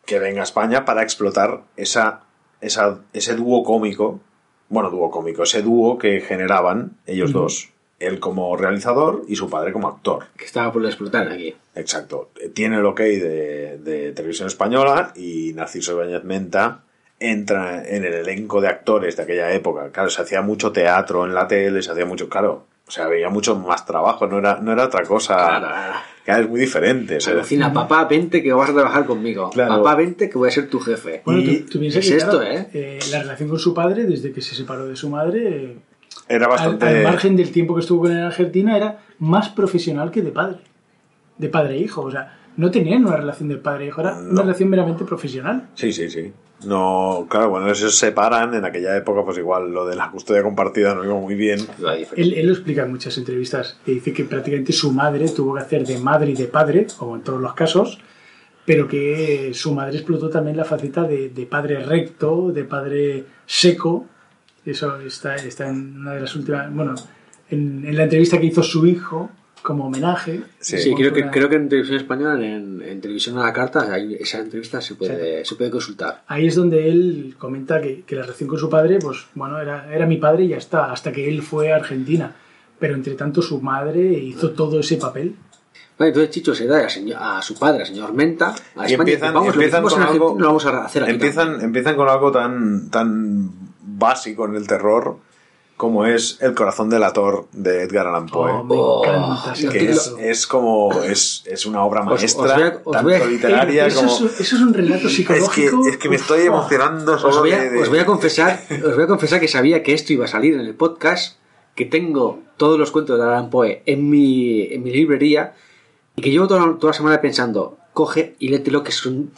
que venga a España para explotar esa, esa, ese dúo cómico, bueno, dúo cómico, ese dúo que generaban ellos dos, él como realizador y su padre como actor. Que estaba por explotar aquí. Exacto. Tiene el ok de, de Televisión Española y Narciso Ibáñez Menta entra en el elenco de actores de aquella época. Claro, se hacía mucho teatro en la tele, se hacía mucho, claro, o sea, había mucho más trabajo, no era, no era otra cosa. Claro, claro. Claro, es muy diferente. o sea, Alucina, papá, vente que vas a trabajar conmigo. Claro. Papá, vente que voy a ser tu jefe. Bueno, Y tú, tú piensas es que, esto, claro, ¿eh? eh, La relación con su padre, desde que se separó de su madre, eh, era al, bastante... al margen del tiempo que estuvo con él en Argentina, era más profesional que de padre. De padre e hijo. O sea, no tenían una relación de padre e hijo, era No. una relación meramente profesional. Sí, sí, sí. No, claro, cuando ellos se separan, en aquella época, pues igual lo de la custodia compartida no iba muy bien. Él, él lo explica en muchas entrevistas, que dice que prácticamente su madre tuvo que hacer de madre y de padre, como en todos los casos, pero que su madre explotó también la faceta de, de padre recto, de padre seco. Eso está, está en una de las últimas, bueno, en, en la entrevista que hizo su hijo como homenaje. Sí. Sí, creo que, creo que en televisión española, en, en televisión a la carta, hay- esa entrevista se puede, se puede consultar. Ahí es donde él comenta que, que la relación con su padre, pues bueno, era, era mi padre y ya está, hasta que él fue a Argentina. Pero entre tanto su madre hizo todo ese papel. Vale, entonces Chicho se da a, señor- a su padre, al señor Menta, a Y España. empiezan, vamos, lo que empiezan hicimos con en algo. Lo vamos a hacer aquí. empiezan, empiezan con algo tan, tan básico en el terror como es El corazón del ator de Edgar Allan Poe. Oh, me Oh, encanta ese que es, es como es, es una obra Os- os maestra a- os tanto a- literaria eso, como es, eso es un relato es que, psicológico. es que me estoy emocionando Os solo voy, a, de, de- os voy a confesar, os voy a confesar que sabía que esto iba a salir en el podcast, que tengo todos los cuentos de Alan Poe en mi, en mi librería y que llevo toda, toda la semana pensando, coge y léetelo que son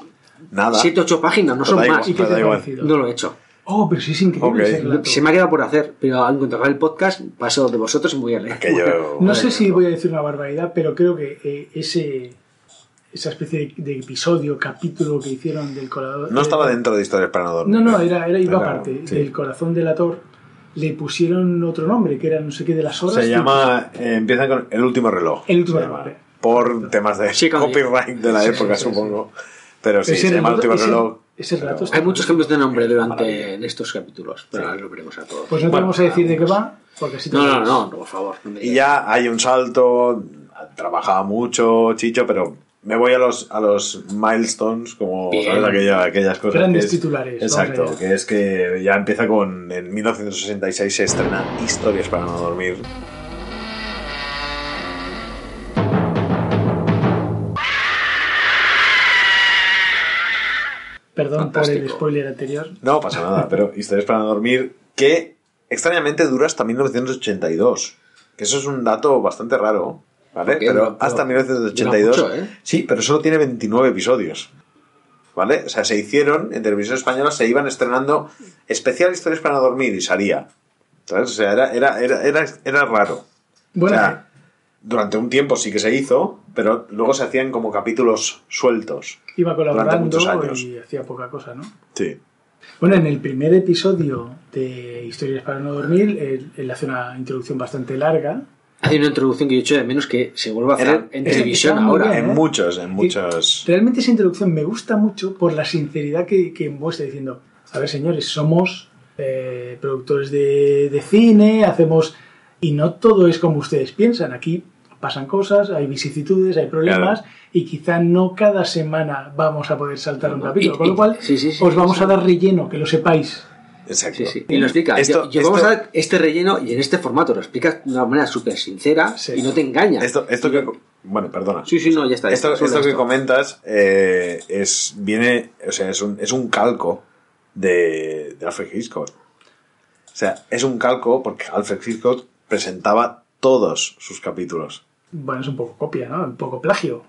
nada 7 8 páginas, no son da más. ¿Y qué Me te da ha igual. parecido? No lo he hecho. Oh, pero sí es increíble ese. Se me ha quedado por hacer, pero al encontrar el podcast paso de vosotros y me voy a leer. Aquello- No sé si voy a decir una barbaridad, pero creo que eh, ese esa especie de, de episodio, capítulo que hicieron del colador. no estaba eh, dentro de historias para no dormir No, no, era, era iba aparte sí. del corazón del ator. le pusieron otro nombre, que era no sé qué de las horas. Se llama. eh, empieza con El último reloj. El último reloj. Por temas de Sí, copyright de la Sí, época, sí, sí, supongo. Pero sí, se llama El último ese- reloj. Ese relato está- Hay muchos cambios de nombre durante en estos capítulos, pero ahora lo veremos a todos. Pues no te Bueno, vamos a decir de qué va, porque te no, no, no, no, por favor. no Y ya hay un salto. Trabajaba mucho, Chicho, pero me voy a los, a los milestones, como. ¿sabes? Aquella- aquellas cosas. Grandes que es- titulares, Exacto, que es que ya empieza con. En 1966 se estrena Historias para no dormir. Perdón por el Fantástico. spoiler anterior. No pasa nada, pero Historias para dormir, que extrañamente dura hasta 1982. Que eso es un dato bastante raro, ¿vale? ¿Por qué? Pero No, hasta pero 1982. dura mucho, ¿eh? Sí, pero solo tiene 29 episodios. ¿Vale? O sea, se hicieron en televisión española, se iban estrenando especial Historias para dormir y salía. ¿Sabes? O sea, era, era, era, era, era raro. Bueno, o sea, durante un tiempo sí que se hizo, pero luego se hacían como capítulos sueltos. iba colaborando muchos años. y hacía poca cosa, ¿no? Sí. Bueno, en el primer episodio de Historias para no dormir, él, él hace una introducción bastante larga. Hay una introducción que yo he hecho de menos que se vuelva a hacer Era- en televisión ahora. bien, En ¿eh? muchos, en muchos. Realmente esa introducción me gusta mucho por la sinceridad que, que muestra diciendo, a ver señores, somos eh, productores de, de cine, hacemos... Y no todo es como ustedes piensan. Aquí pasan cosas, hay vicisitudes, hay problemas Claro. y quizá no cada semana vamos a poder saltar un capítulo. y- Con lo cual, sí, sí, sí, os vamos sí. a dar relleno, que lo sepáis. Exacto. Sí, sí. Y lo explica. Esto- Yo- yo vamos a dar este relleno y en este formato lo explica de una manera súper sincera Sí. y no te engaña. Esto, esto que. Bueno, perdona. Sí, sí, no, ya está. ya Esto, que comentas eh, es viene o sea es un, es un calco de, de Alfred Hitchcock o sea es un calco porque Alfred Hitchcock presentaba todos sus capítulos Bueno, es un poco copia, ¿no? Un poco plagio.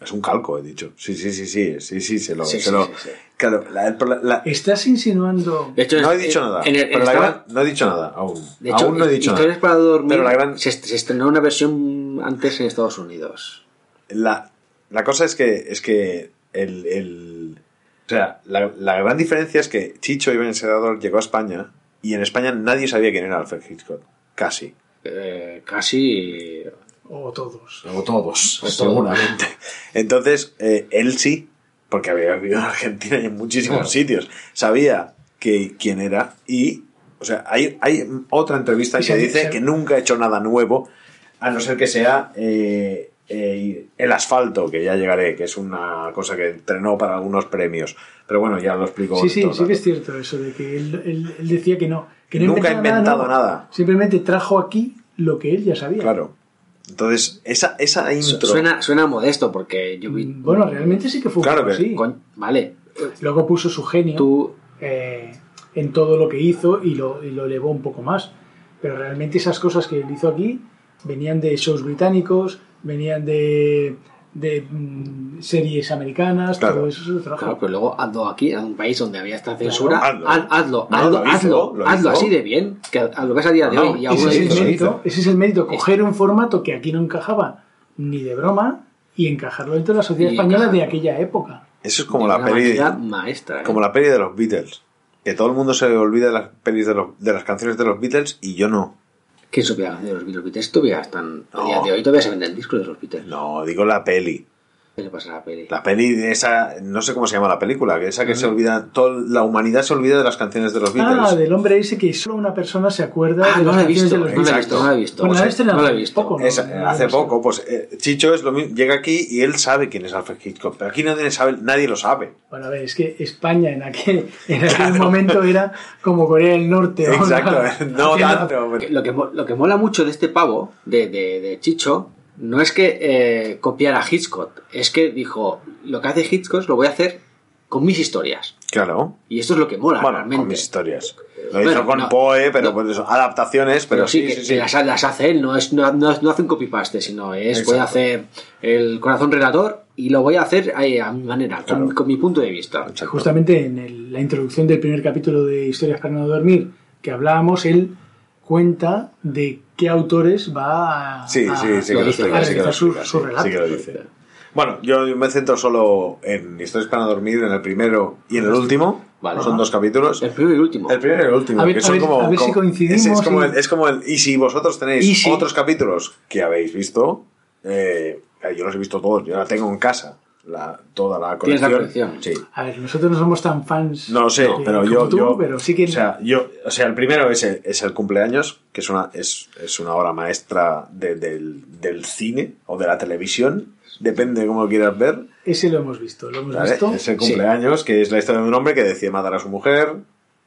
es un calco he dicho sí sí sí sí sí sí se lo, Sí, se sí, lo- sí, sí. claro la- la- ¿Estás insinuando... De hecho, no he en- dicho nada en el- en pero la estaba- gran- no he dicho nada aún De hecho, aún no he dicho Historias nada para dormir pero la gran se, estrenó una versión antes en Estados Unidos. la, la cosa es que es que el, el- o sea la, la gran diferencia es que Chicho Iván Sedador llegó a España y en España nadie sabía quién era Alfred Hitchcock casi Eh, casi. O todos. o todos [LAUGHS] O seguramente entonces eh, él sí porque había vivido en Argentina y en muchísimos Claro. sitios sabía que quién era y o sea hay, hay otra entrevista que dice que nunca ha hecho nada nuevo a no ser que sea eh, eh, el asfalto, que ya llegaré, que es una cosa que entrenó para algunos premios. Pero bueno, ya lo explico. Sí, sí, todo sí que es cierto eso de que él, él- él decía que no. Que no Nunca ha inventado nada. Simplemente trajo aquí lo que él ya sabía. Claro. Entonces, esa, esa intro. Suena, suena modesto porque yo vi. Mm, Bueno, realmente sí que fue un Claro poco que- así. Coñ- vale, Luego puso su genio tú. eh, en todo lo que hizo y lo, y lo elevó un poco más. Pero realmente esas cosas que él hizo aquí venían de shows británicos, venían de, de mm, series americanas, Claro. todo eso se lo trajo. Claro, pero luego hazlo aquí, en un país donde había esta censura. hazlo. haz- hazlo, No, hazlo, lo hizo, hazlo, lo hazlo hizo. así de bien, que a lo ves a día de No, hoy. Y ese es el lo mérito, hizo. ese es el mérito, coger un formato que aquí no encajaba ni de broma y encajarlo dentro de la sociedad Y española de encajarlo. aquella época. Eso es como de la una peli. manera maestra. ¿eh? Como la peli de los Beatles. Que todo el mundo se olvida de las pelis de, los- de las canciones de los Beatles y yo no. ¿Quién supiera de los Beatles? Beatles todavía están. A No. día de hoy todavía se venden discos de los Beatles. No, digo la peli. ¿Qué le pasa a la peli? La peli de esa, no sé cómo se llama la película, que esa que se olvida, toda la humanidad se olvida de las canciones de los Beatles. Ah, del hombre ese que solo una persona se acuerda Ah, de no las la he canciones visto, de los no la he Beatles. visto, no la he visto. Bueno, Pues, estrenado no la he visto. poco, ¿no? Esa- No hace poco, pues eh, Chicho es lo mismo, llega aquí y él sabe quién es Alfred Hitchcock, pero aquí nadie, sabe, nadie lo sabe. Bueno, a ver, es que España en aquel, en aquel momento era como Corea del Norte. ¿no? Exacto, [LAUGHS] no tanto. Lo que, lo que mola mucho de este pavo, de, de, de Chicho, no es que eh, copiara a Hitchcock, es que dijo, lo que hace Hitchcock lo voy a hacer con mis historias. Claro. Y esto es lo que mola Bueno, realmente. con mis historias. Lo Bueno, hizo con no, Poe, pero no. pues eso, adaptaciones, pero, Pero sí, sí, que, sí, que sí. las, las hace él, no, es, no, no, no hace un copy-paste, sino es voy a hacer el corazón relator y lo voy a hacer a mi manera, con mi punto de vista. Exacto. Justamente en el- la introducción del primer capítulo de Historias para no dormir que hablábamos, él cuenta de qué autores va a, Sí, a- sí, sí que lo lo dice, explica, a sí que lo realizar su- explica, su sí, relato. sí que lo dice. Bueno, yo me centro solo en Historias para dormir, en el primero y en el último. Vale. Son dos capítulos. El primero y el último. El primero y el último. A ver- que a son ver- como, a ver si coincidimos Es, es como el, es como el- Y si vosotros tenéis si- otros capítulos que habéis visto, eh, yo los he visto todos, yo la tengo en casa. La, toda la Tienes la colección. Sí. A ver, nosotros no somos tan fans. No lo sé, de- pero como yo, tú, yo pero sí que. o sea, yo, o sea, el primero es el, es el cumpleaños, que es una, es, es una obra maestra de- del, del cine o de la televisión, depende de cómo lo quieras ver. ese lo hemos visto. Lo hemos ¿vale? visto. Es el cumpleaños, que es la historia de un hombre que decide matar a su mujer,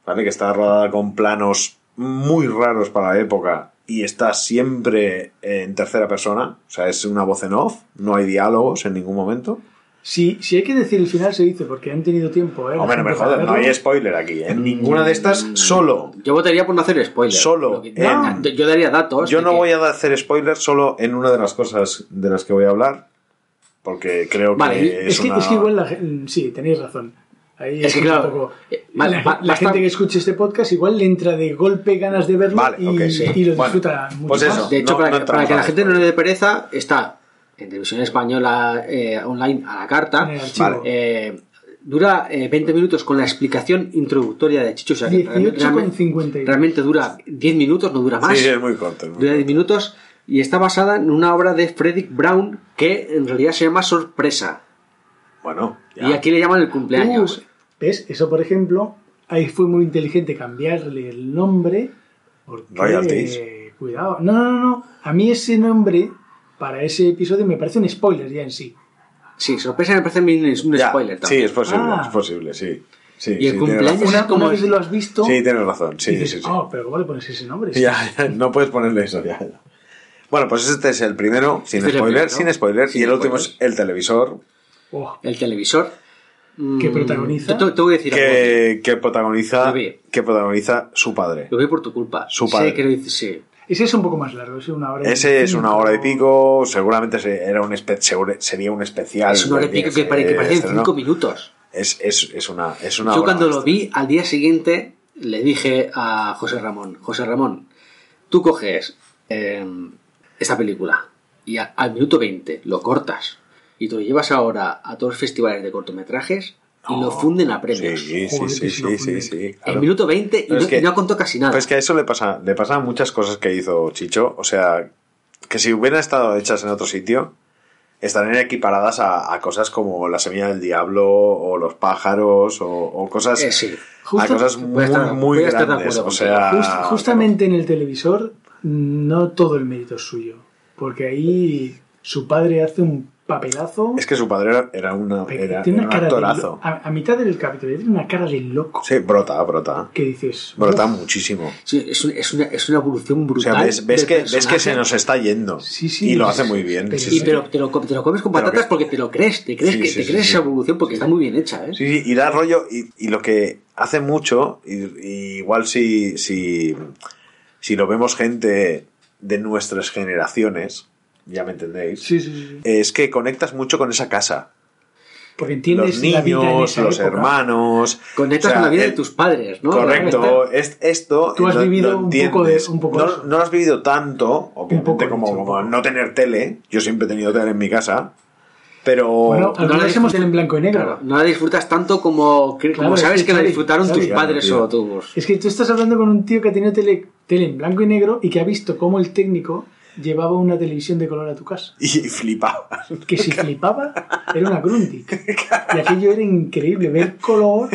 ¿vale? Que está rodada con planos muy raros para la época y está siempre en tercera persona, o sea, es una voz en off, no hay diálogos en ningún momento. Si, si hay que decir el final, se dice, porque han tenido tiempo. ¿eh? Hombre, no me jodas, no hay spoiler aquí, en ninguna de estas, solo Yo votaría por no hacer spoiler. Solo Lo que- en- Yo daría datos. Yo no que- voy a hacer spoilers solo en una de las cosas de las que voy a hablar, porque creo Vale, que Es es, que, una... es que igual la gen- Sí, tenéis razón. Ahí Es que un claro, poco- eh, va- la, la gente que escuche este podcast igual le entra de golpe ganas de verlo Vale, y, sí. y lo Bueno, disfruta mucho pues más. eso. De hecho, No- para, no que- para que la gente no spoiler. le dé pereza, está en televisión española eh, online a la carta. Vale. Eh, dura eh, 20 minutos con la explicación introductoria de Chicho. O sea, que 18,52. realmente dura 10 minutos, no dura más. Sí, es muy corto. es muy Dura 10 corto. minutos y está basada en una obra de Frederick Brown que en realidad se llama Sorpresa. Bueno, ya. Y aquí le llaman el cumpleaños. Uh, ¿Ves? Eso, por ejemplo, ahí fue muy inteligente cambiarle el nombre. Porque, Royalties. Cuidado. No, no, no, no. A mí ese nombre para ese episodio me parece un spoiler ya en sí. Sí, Sorpresa me parece un Ya, spoiler Sí, también. es posible, Ah. es posible, sí. sí Y el sí, cumpleaños- es como vez lo has visto. Sí, tienes razón, sí, dices, sí, sí. "Oh, pero ¿cómo le pones ese nombre? [LAUGHS] Ya, ya, no puedes ponerle eso, ya, ya. Bueno, pues este es el primero, sin Este spoiler, primero. sin spoiler, Sin y el último spoilers. es el televisor, Oh, El televisor. Que protagoniza. Te, te voy a decir algo. que, que protagoniza que protagoniza su padre. Lo vi por tu culpa. Su Sé padre. que lo dices, sí. Ese es un poco más largo, ese es una hora y Ese es una hora y pico, seguramente se- era un sería un especial. Es una hora y pico que, pare- que parecen. 5 minutos. Es, es, es una, es una Yo cuando lo vi, al día siguiente, le dije a José Ramón, José Ramón, tú coges eh, esta película y a- al minuto 20 lo cortas y te lo llevas ahora a todos los festivales de cortometrajes y lo funden a premios. Sí, sí, Joder, sí, sí, claro. minuto 20 y no, que- y no contó casi nada. Pues que a eso le pasa, le pasan muchas cosas que hizo Chicho. O sea, que si hubieran estado hechas en otro sitio, estarían equiparadas a, a cosas como La semilla del diablo o Los pájaros o, o cosas, Eh, sí. a cosas muy, estar- muy grandes. acuerdo O sea, Just- justamente en el televisor, no todo el mérito es suyo. Porque ahí su padre hace un papelazo. es que su padre era, era una, era, tiene era una un de actorazo. lo- a, a mitad del capítulo tiene una cara de loco Sí, brota, brota. que dices Brota "Uf". muchísimo. Sí, es, un- es una, es una evolución O brutal. sea, ves, que, ves que se nos está yendo. Sí, sí, y lo hace sí. muy bien. Pero sí, Y sí. pero te lo, te lo comes con patatas que- porque te lo crees, te crees Sí, que sí, te crees sí. esa evolución porque está muy bien hecha, ¿eh? Sí, sí, y da rollo, y, y lo que hace mucho, y, y igual si, si, si lo vemos gente de nuestras generaciones, ya me entendéis, Sí, sí, sí. es que conectas mucho con esa casa. Porque entiendes Los la vida en niños, esa los época. hermanos. Conectas o sea, con la vida el- de tus padres, ¿no? Correcto, es, esto Tú has lo- vivido lo un poco de- entiendes. un poco no, eso. no lo has vivido tanto, obviamente, poco, como, no tener tele. Yo siempre he tenido tele en mi casa, pero Bueno, no la hemos en blanco y negro. Claro, no la disfrutas tanto como, que- como sabes es que que la disfrutaron tus claro, padres tío. o tus... Es que tú estás hablando con un tío que ha tenido tele, tele en blanco y negro y que ha visto cómo el técnico llevaba una televisión de color a tu casa. y flipaba. [LAUGHS] Que si flipaba, era una Grundig. Y aquello era increíble, ver color.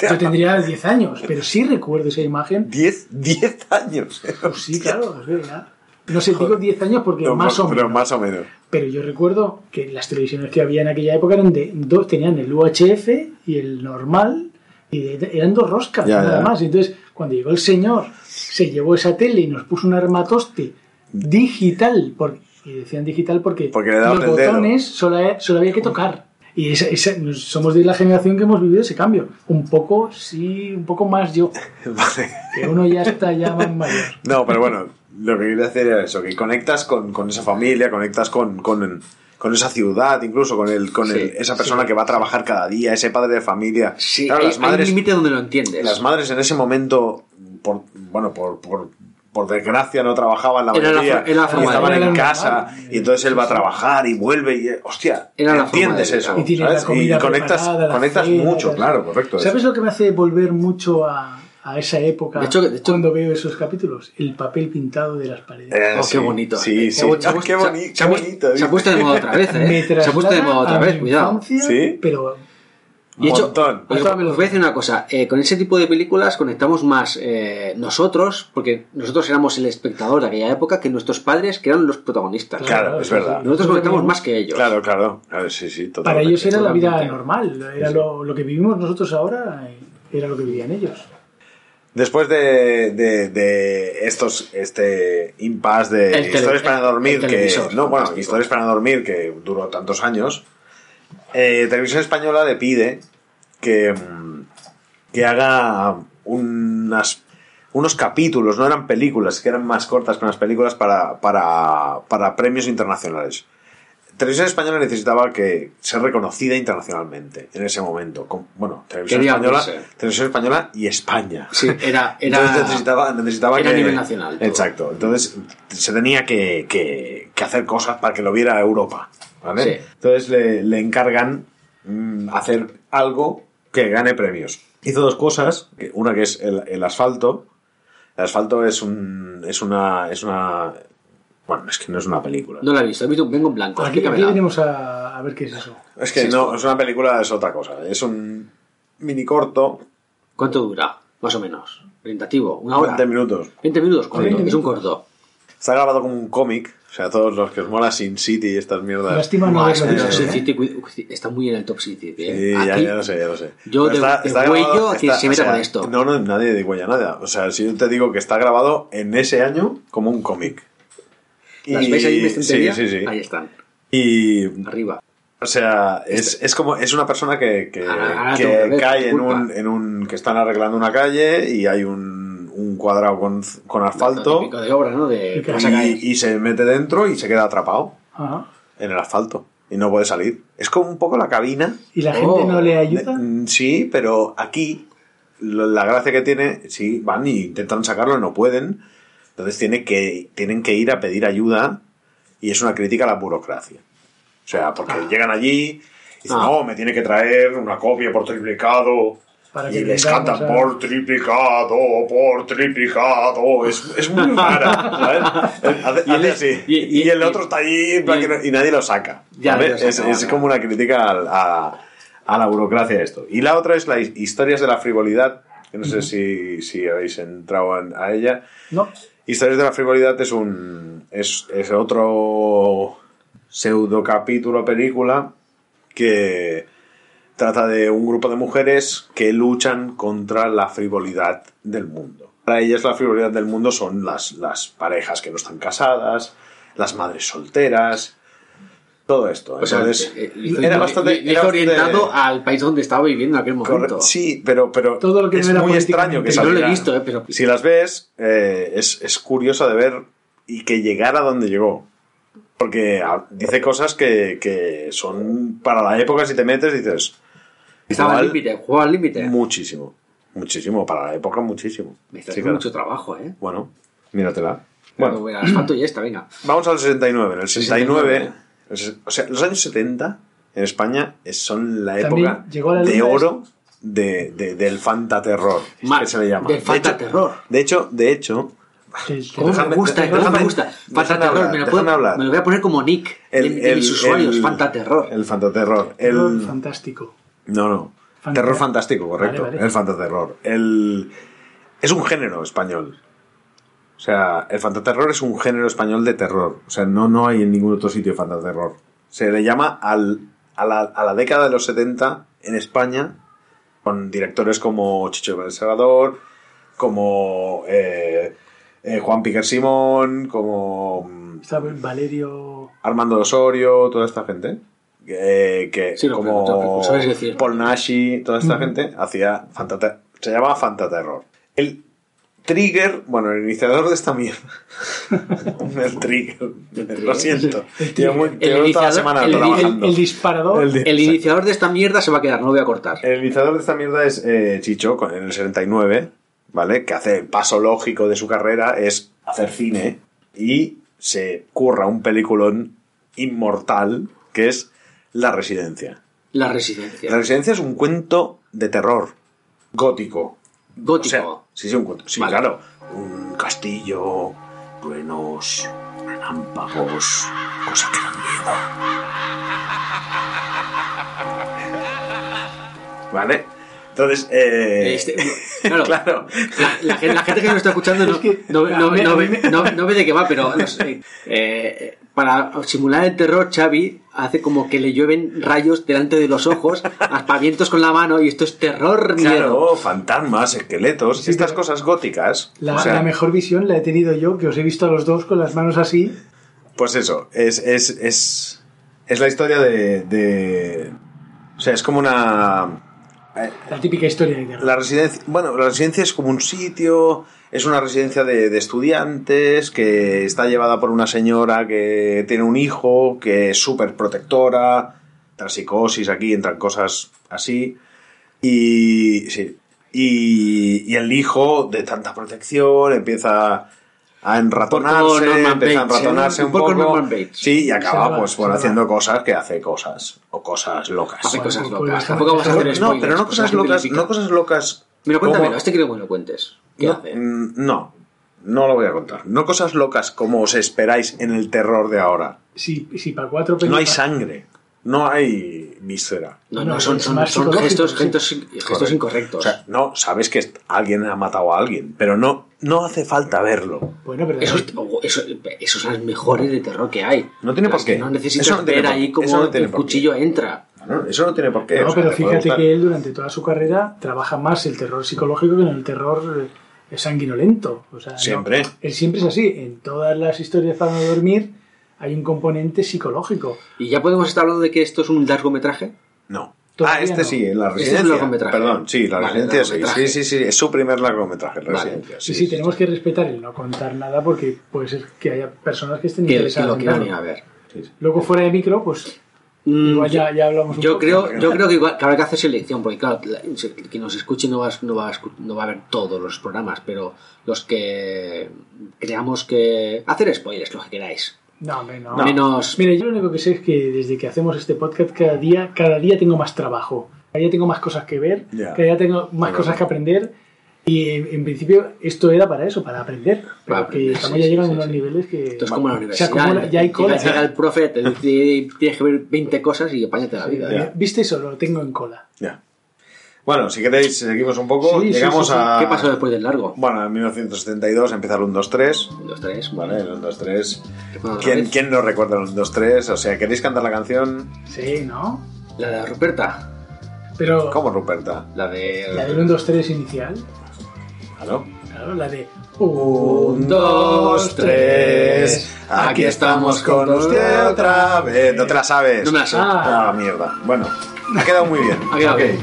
Yo tendría 10 años, pero sí recuerdo esa imagen. 10 10 años. Pues sí, claro, es verdad. No sé, digo 10 años porque No, más o pero menos. más o menos. Pero yo recuerdo que las televisiones que había en aquella época eran de dos, tenían el UHF y el normal, y de- eran dos roscas, Ya, nada ya. más. Entonces, cuando llegó el señor, se llevó esa tele y nos puso un armatoste digital, por- y decían digital porque, Porque le los el botones solo, solo había que tocar. Y esa- esa- somos de la generación que hemos vivido ese cambio. Un poco, sí, un poco más yo, [LAUGHS] Vale. que uno ya está ya más mayor. [LAUGHS] No, pero bueno, lo que quería decir era eso, que conectas con, con esa familia, conectas con, con, con esa ciudad, incluso con, el, con el- Sí, esa persona que va a trabajar cada día, ese padre de familia. Sí, Claro, hay, las hay un madres, límite donde lo entiendes. las madres en ese momento, por, bueno, por, por, por desgracia no trabajaban la Era la mayoría for- era la y forma estaban en casa normal. y entonces él va a trabajar y vuelve y hostia la forma entiendes eso Y tienes ¿sabes? la comida y conectas preparada, la conectas cena, mucho claro correcto ¿Sabes eso. lo que me hace volver mucho a, a esa época De hecho- de hecho- cuando veo esos capítulos? El papel pintado de las paredes. Eh, Oh, sí, qué bonito. sí Eh, sí se Ah, qué, boni- se qué ha puesto- bonito [LAUGHS] Se ha puesto de moda otra vez, ¿eh? Se ha puesto de moda otra vez, cuidado. infancia, Sí. Pero Y hecho, Montón. oye, os voy a decir una cosa, eh, con ese tipo de películas conectamos más eh, nosotros, porque nosotros éramos el espectador de aquella época, que nuestros padres, que eran los protagonistas. Claro, es verdad. Nosotros conectamos más que ellos. claro claro sí sí para ellos era la vida normal. Era Sí. lo, lo que vivimos nosotros ahora, era lo que vivían ellos. Después de, de, de estos este impasse de El tele- historias para dormir el que no bueno fantástico. historias para dormir que duró tantos años eh, televisión española le pide que mm, que haga unas unos capítulos no eran películas que eran más cortas que unas películas para para para premios internacionales Televisión Española necesitaba que ser reconocida internacionalmente en ese momento. Con- bueno, Televisión Quería Española. Televisión Española y España. Sí, era, [LAUGHS] era, Entonces necesitaba, necesitaba era que... a nivel nacional, todo. Exacto. Entonces se tenía que, que- que hacer cosas para que lo viera Europa. ¿vale? Sí. Entonces le, le encargan mm, hacer algo que gane premios. Hizo dos cosas. Una que es el, el asfalto. El asfalto es un, es una, es una, bueno, es que no es una película. No la he visto, he visto un vengo en blanco. Aquí, aquí venimos a, a ver qué es eso. Es que Sí, no, es una película, es otra cosa. Es un mini corto, ¿Cuánto dura? Más o menos. Orientativo, una hora. 20 minutos. 20 minutos, corto. 20 Es un corto. Está grabado como un cómic. O sea, todos los que os mola Sin City y estas mierdas. Lástima no es visto. Top ¿eh? City, está muy en el Top City. ¿eh? Sí, ya, Aquí- ya lo sé, ya lo sé. Yo de- de huello a quien se meta con esto. No, no, nadie de huella, nada. O sea, si yo te digo que está grabado en ese año como un cómic. ¿Las veis ahí en mi sí, estantería? sí, sí. Ahí están, Y, arriba. o sea, es, es como, es una persona que, que, ver, cae en un, en un, que están arreglando una calle y hay un, un cuadrado con, con asfalto típico de obra, ¿no? De Y se mete dentro y se queda atrapado Ajá. en el asfalto y no puede salir. Es como un poco la cabina. ¿Y la Oh. gente no le ayuda? Mm, Sí, pero aquí lo- la gracia que tiene, sí, van y intentan sacarlo y no pueden. Entonces tiene que, tienen que ir a pedir ayuda y es una crítica a la burocracia. O sea, porque llegan allí y dicen, Ah. no, me tiene que traer una copia por triplicado. Para y les cantan a- por triplicado, por triplicado. Es, es muy rara, ¿sabes? [LAUGHS] Hace, es- así. y- Y, y- el otro está allí y- y nadie lo saca. Ya, ¿vale? lo saca, es, es como una crítica al- a, a la burocracia esto. Y la otra es la his- historias de la frivolidad, que no sé si, si habéis entrado en- a ella. No. Historias de la frivolidad es un es, es otro pseudo capítulo película que trata de un grupo de mujeres que luchan contra la frivolidad del mundo. Para ellas la frivolidad del mundo son las, las parejas que no están casadas, las madres solteras, todo esto. O sea, Entonces, eh, era bastante, le- le era bastante- orientado al país donde estaba viviendo en aquel momento. Correcto. Sí, pero, pero Todo lo que es era muy extraño que políticamente- No lo he saliera- visto, eh, pero Si las ves, eh, es, es curioso de ver y que llegara donde llegó. Porque ah, dice cosas que, que son para la época, si te metes, dices. estaba al límite, jugaba al límite. Muchísimo. Muchísimo. Para la época, muchísimo. Me está Sí, claro. mucho trabajo, ¿eh? Bueno, míratela. Bueno, Bueno, asfalto y esta, venga. vamos al 69. En el 69, 69. El o sea, los años 70 en España es- son la época llegó a la de ora de, de- del fantaterror, Ma- que se le llama. del De hecho- fantaterror. De hecho, de hecho, El- ¿Cómo Déjame- me gusta? déjame- ¿Cómo me gusta? Fantaterror, me, lo déjame puedo- hablar. me lo voy a poner como nick de, de mis usuarios, Fantaterror. El fantaterror. terror El, fantástico. no, no. Fanta- Terror fantástico, correcto. Vale, vale. El fantaterror. El, es un género español. O sea, el fantaterror es un género español de terror. O sea, no, no hay en ningún otro sitio fantaterror. Se le llama al, a, la, a la década de los 70 en España, con directores como Chicho el Segador, como eh, eh, Juan Piquer Simón, como mm, Valerio. Armando Osorio, toda esta gente. Que, que Sí, como pregunto. Paul Nashi, toda esta gente hacía se llamaba Fantaterror. El trigger, bueno, el iniciador de esta mierda. [LAUGHS] el trigger, lo siento. El Llevo, muy- El llevo toda la iniciador- semana el- trabajando. El, el disparador. El iniciador de esta mierda se va a quedar, no voy a cortar. el iniciador de esta mierda es eh, Chicho, con- en el 79. ¿vale? Que hace el paso lógico de su carrera es hacer cine y se curra un peliculón inmortal que es La Residencia. La residencia. La Residencia es un cuento de terror gótico. Gótico. O sea, sí, sí, un cuento. Sí, Vale. claro. Un castillo, truenos, relámpagos, cosas que dan miedo. ¿Vale? Entonces, eh, Este- claro, [LAUGHS] claro. La, la gente, la gente que nos está escuchando no, que- no, no- ve, de qué va, pero sé, eh, para simular el terror, Xavi hace como que le llueven rayos delante de los ojos, [LAUGHS] aspavientos con la mano, y esto es terror miedo. Claro, fantasmas, esqueletos, Sí, estas cosas góticas. La, o sea, la mejor visión la he tenido yo, que os he visto a los dos con las manos así. Pues eso, es, es, es, es la historia de, de- O sea, es como una... La típica historia de terror. La residencia, bueno, la residencia es como un sitio, es una residencia de, de estudiantes que está llevada por una señora que tiene un hijo, que es súper protectora, tras psicosis aquí, entran cosas así. Y, sí, y, y el hijo, de tanta protección, empieza a enratonarse, Un poco Norman empieza a ¿eh? enratonarse Un un poco. Sí, y acaba va, pues bueno, haciendo cosas que hace cosas, o cosas locas. Hace cosas Pues, locas. Tampoco vamos a hacer No, spoilers. pero no cosas locas, no cosas locas. Mira, cuéntamelo, como- este quiero que me lo cuentes. ¿Qué no, hace? mm, no, no lo voy a contar. No cosas locas como os esperáis en el terror de ahora. Si, si para cuatro No hay películas- sangre, no hay víscera. No, No, no, son, son, son gestos, sí. gestos, gestos Correcto. incorrectos. O sea, no, sabes que alguien ha matado a alguien, pero no, no hace falta verlo. Bueno, pero Esos, oh, eso- esos son los mejores de terror que hay. No tiene por qué. No necesitas Eso no ver por- ahí cómo no el por qué. cuchillo entra. No, eso no tiene por qué. No, o sea, pero fíjate que él durante toda su carrera trabaja más el terror psicológico que en el terror eh, sanguinolento. O sea, no- Siempre. él siempre es así. En todas las historias para no dormir hay un componente psicológico. ¿Y ya podemos estar hablando de que esto es un largometraje? No. Todavía Ah, este no. sí, en la Este es un residencia. largometraje. Perdón, sí, la Vale, residencia sí. Sí, sí, sí, es su primer largometraje, la Vale. residencia. Sí, sí, tenemos que respetar el no contar nada porque puede ser que haya personas que estén Que, que interesadas lo en quieran ir a ver. Sí, sí. Luego fuera de micro, pues igual ya, ya hablamos un Yo poco. creo, yo creo que, igual, que habrá que hacer selección, porque claro, la- quien nos escuche no va, a- no, va a, escu- no va a ver todos los programas, pero los que creamos que... Hacer spoilers, lo que queráis. No, hombre, no. Menos... Mira, yo lo único que sé es que desde que hacemos este podcast cada día, cada día tengo más trabajo. Cada día tengo más cosas que ver, cada día tengo más cosas que aprender. Y en, principio esto era para eso, para aprender. Pero Para aprender, que estamos sí, ya sí, llegando sí, a unos sí. niveles que... Esto es como la universidad. acumula, ya hay cola. Llega, el profe, te dice, tienes que ver 20 cosas y apáñate la vida. Ya. ¿Viste eso? Lo tengo en cola. Ya. Bueno, si queréis, seguimos un poco. Llegamos sí, sí. a. ¿Qué pasó después del largo? Bueno, en 1972 empieza el 1, 2, 3. Un, dos, tres. Vale, el 1, 2, 3. Bueno, otra ¿Quién, vez. ¿Quién no recuerda el 1, 2, 3? O sea, ¿queréis cantar la canción? Sí, ¿no? La de Ruperta. Pero ¿Cómo, Ruperta? La de... la del 1, 2, 3 inicial, ¿Claro? claro, la de... Un, dos, tres. Aquí estamos con usted otra vez. ¿No te la sabes? No me la sé. Ah. Ah, mierda. Bueno, ha quedado muy bien. Ha quedado Ok. bien.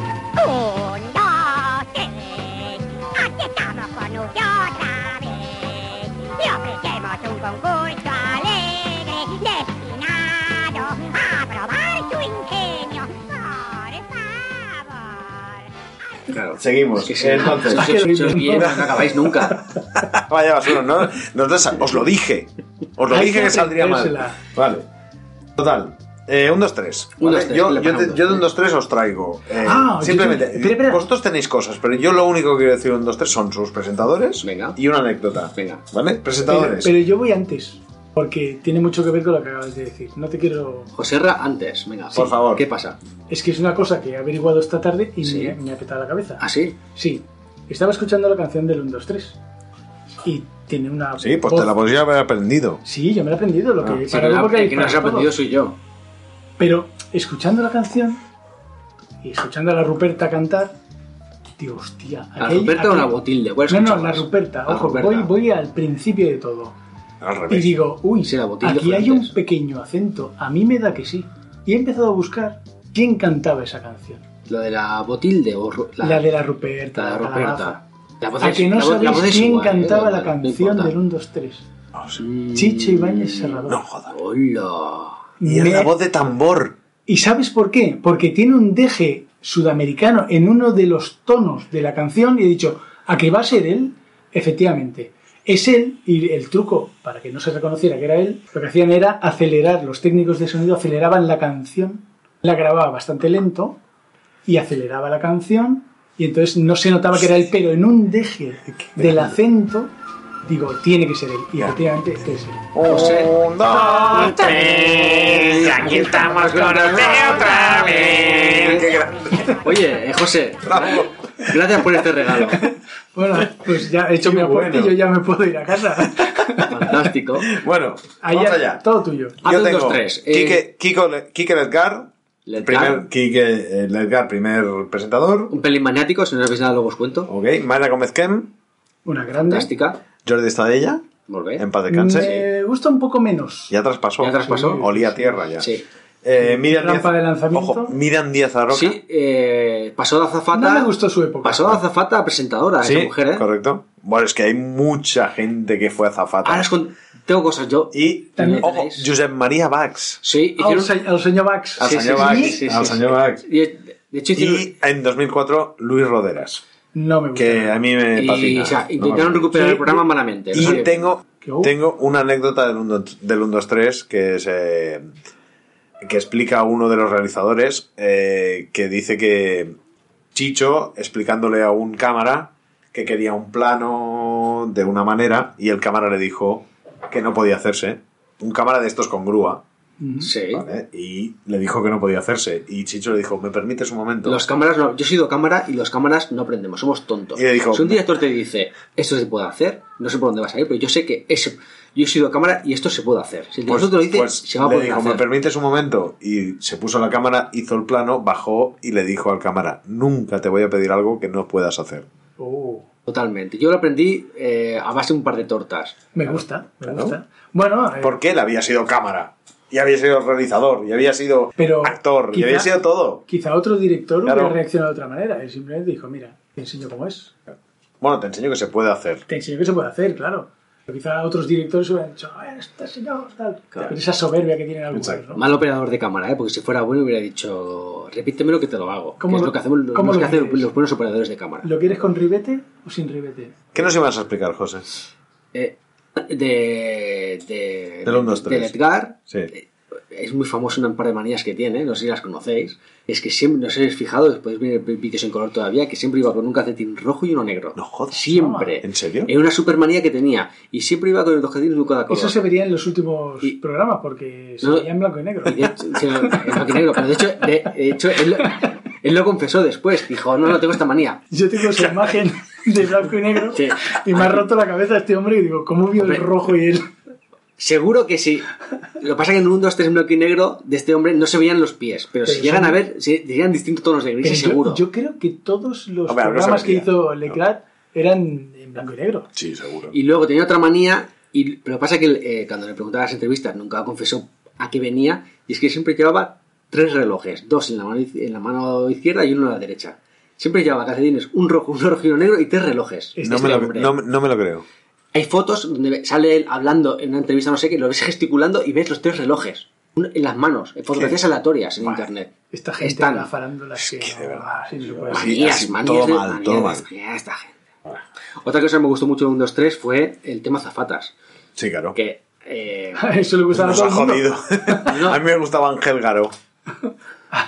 Claro. Seguimos. Es que sí. Entonces, que- sois bien, no acabáis nunca. [LAUGHS] Vaya basura, ¿no? Nosotros os lo dije. Os lo Hay dije que que saldría mal. Vale. Total. Eh, un, dos, tres. Un, ¿vale? dos, tres, Yo, yo, te- yo de un, dos, tres os traigo. eh, Ah, yo simplemente. tengo- espera, espera. Vosotros tenéis cosas, pero yo lo único que quiero decir de un, dos, tres son sus presentadores Venga. y una anécdota. Venga. ¿Vale? Pero, Presentadores. pero yo voy antes, porque tiene mucho que ver con lo que acabas de decir. No te quiero... Joserra antes, venga. Por favor. ¿Qué pasa? Es que es una cosa que he averiguado esta tarde y Sí. me, me ha petado la cabeza. ¿Ah, sí? Sí, estaba escuchando la canción del 1, 2, 3 y tiene una... Sí, pues voz- te la podría haber aprendido. Sí, yo me la he aprendido, lo Ah, que... Sí, para la- que el que no se ha aprendido soy yo. Pero escuchando la canción y escuchando a la Ruperta cantar, digo, hostia... ¿La aquel- Ruperta o aquel- la Botilde? ¿Cuál No, no, la Ruperta. La Ojo, Ruperta. Voy, voy al principio de todo. Al Y digo, uy, aquí hay un pequeño acento. A mí me da que sí. Y he empezado a buscar quién cantaba esa canción. ¿La de la Botilde o ru- La, de la Ruperta. la de la Ruperta? La voz A es- que no la voz- la sabéis voz es quién igual, ¿eh? cantaba la no canción importa. del 1, 2, 3. Ah, sí. Chicho Ibáñez Serrador. No jodas. Hola. Y es Me- la voz de tambor. ¿Y sabes por qué? Porque tiene un deje sudamericano en uno de los tonos de la canción y he dicho, a que va a ser él, efectivamente. Es él, y el truco, para que no se reconociera que era él, lo que hacían era acelerar, los técnicos de sonido aceleraban la canción, la grababa bastante lento, y aceleraba la canción, y entonces no se notaba que era él, pero en un deje del acento, digo, tiene que ser él, y efectivamente este es él. José. Un, dos, tres. Aquí estamos con otra vez. Oye, eh, José, Bravo. Gracias por este regalo. [LAUGHS] Bueno, pues ya he hecho Qué mi aporte bueno. y yo ya me puedo ir a casa. Fantástico. Bueno, Allá, vamos allá. Todo tuyo. Yo tengo dos, tres. Eh, Quique, Kiko Quique Ledgar, Ledgar. primer, Quique eh, Ledgar, primer presentador. Un pelín maniático, si no habéis nada luego os cuento. Ok, Mayra Gómez Kem, Una grande. Fantástica. Jordi Estadella, Volver. en paz descanse. Me gusta un poco menos. Ya traspasó. Ya traspasó. Olía a tierra ya. Sí. Eh, Miriam Rampa Díaz, de lanzamiento. Ojo, Miriam Díaz Aroca. Sí, eh, pasó de azafata. No me gustó su época. Pasó de azafata a presentadora, Sí, esa mujer, ¿eh? correcto. Bueno, es que hay mucha gente que fue azafata. Ahora es con... tengo cosas yo. Y, También ojo. Josep María Bax. Sí, Al, hicieron. se- al señor Bax. Al Sí, señor sí, Bax. sí, sí, al sí, señor sí. Bax. Y, de hecho, hicieron. Y en 2004, Luis Roderas. No me gusta. Que a mí me y, fascina. o sea, No intentaron recuperar Sí, el programa malamente. Y tengo, tengo una anécdota del 1 del 1, 2, 3 que es, eh, que explica a uno de los realizadores eh, que dice que Chicho explicándole a un cámara que quería un plano de una manera y el cámara le dijo que no podía hacerse. Un cámara de estos con grúa. Sí. ¿vale? Y le dijo que no podía hacerse. Y Chicho le dijo, ¿me permites un momento? Los cámaras no. Yo he sido cámara y los cámaras no aprendemos, somos tontos. Y le dijo- si un director te dice, esto se puede hacer, no sé por dónde vas a ir, pero yo sé que ese, yo he sido cámara y esto se puede hacer. Si el Pues, te lo dice, pues se va a le poder dijo, ¿me hacer. permites un momento? Y se puso la cámara, hizo el plano, bajó y le dijo al cámara, nunca te voy a pedir algo que no puedas hacer. Oh, Totalmente. Yo lo aprendí eh, a base de un par de tortas. me gusta, me Claro. gusta. Bueno, eh, Porque él había sido cámara, y había sido realizador, y había sido Pero actor, y había sido todo. quizá otro director Claro. hubiera reaccionado de otra manera. Él simplemente dijo, mira, te enseño cómo es. Bueno, te enseño que se puede hacer. Te enseño que se puede hacer, claro. Pero quizá otros directores hubieran dicho, "Ah, este señor, tal. Pero esa soberbia que tienen algunos. ¿no? Mal operador de cámara, ¿eh? porque si fuera bueno hubiera dicho, repítemelo que te lo hago. ¿Cómo que es lo- lo que hacemos cómo lo que hacen los buenos operadores de cámara. ¿Lo quieres con ribete o sin ribete? ¿Qué nos ibas a explicar, José? Eh, de, de, Del un, dos, tres. del Edgar, Sí. eh, es muy famoso un par de manías que tiene, no sé si las conocéis. Es que siempre, no sé si habéis fijado, podéis ver vídeos en color todavía, que siempre iba con un calcetín rojo y uno negro. No jodas. Siempre. ¿En serio? Era una supermanía que tenía. Y siempre iba con los calcetines de cada color. Eso se vería en los últimos Y- programas porque se No. veía en blanco y negro. Y hecho, sí, en blanco y negro, pero de hecho, de, de hecho él, lo- él lo confesó después. Dijo, no, no tengo esta manía. Yo tengo esa imagen de blanco y negro Sí. y me ha roto la cabeza este hombre y digo, ¿cómo vio el rojo y él? Seguro que sí. Lo que pasa es que en un 2, 3 en blanco y negro de este hombre no se veían los pies. Pero, si llegan son- a ver, se dirían distintos tonos de gris, Pero yo- seguro. Yo, creo que todos los Hombre, programas que hizo Leclerc eran en blanco y negro. Sí, seguro. Y luego tenía otra manía, y, pero lo que pasa es que eh, cuando le preguntaba las entrevistas nunca confesó a qué venía, y es que siempre llevaba tres relojes, dos en la mano, en la mano izquierda y uno en la derecha. Siempre llevaba calcetines, un rojo, un rojo y uno negro y tres relojes. Este No me, lo, no me lo creo. Hay fotos donde sale él hablando en una entrevista, no sé qué, lo ves gesticulando y ves los tres relojes en las manos, en fotografías aleatorias en internet. Esta gente Están. la farándula es que, de verdad, sí, no decir. Manías, manías todo de- mal, manías todo de- mal. manías de esta gente. Otra cosa que me gustó mucho de un 2, 3 fue el tema zafatas. Sí, claro. Que. eh, [LAUGHS] Eso le gustaba a todo ha jodido. [LAUGHS] No. A mí me gustaba Ángel Garo.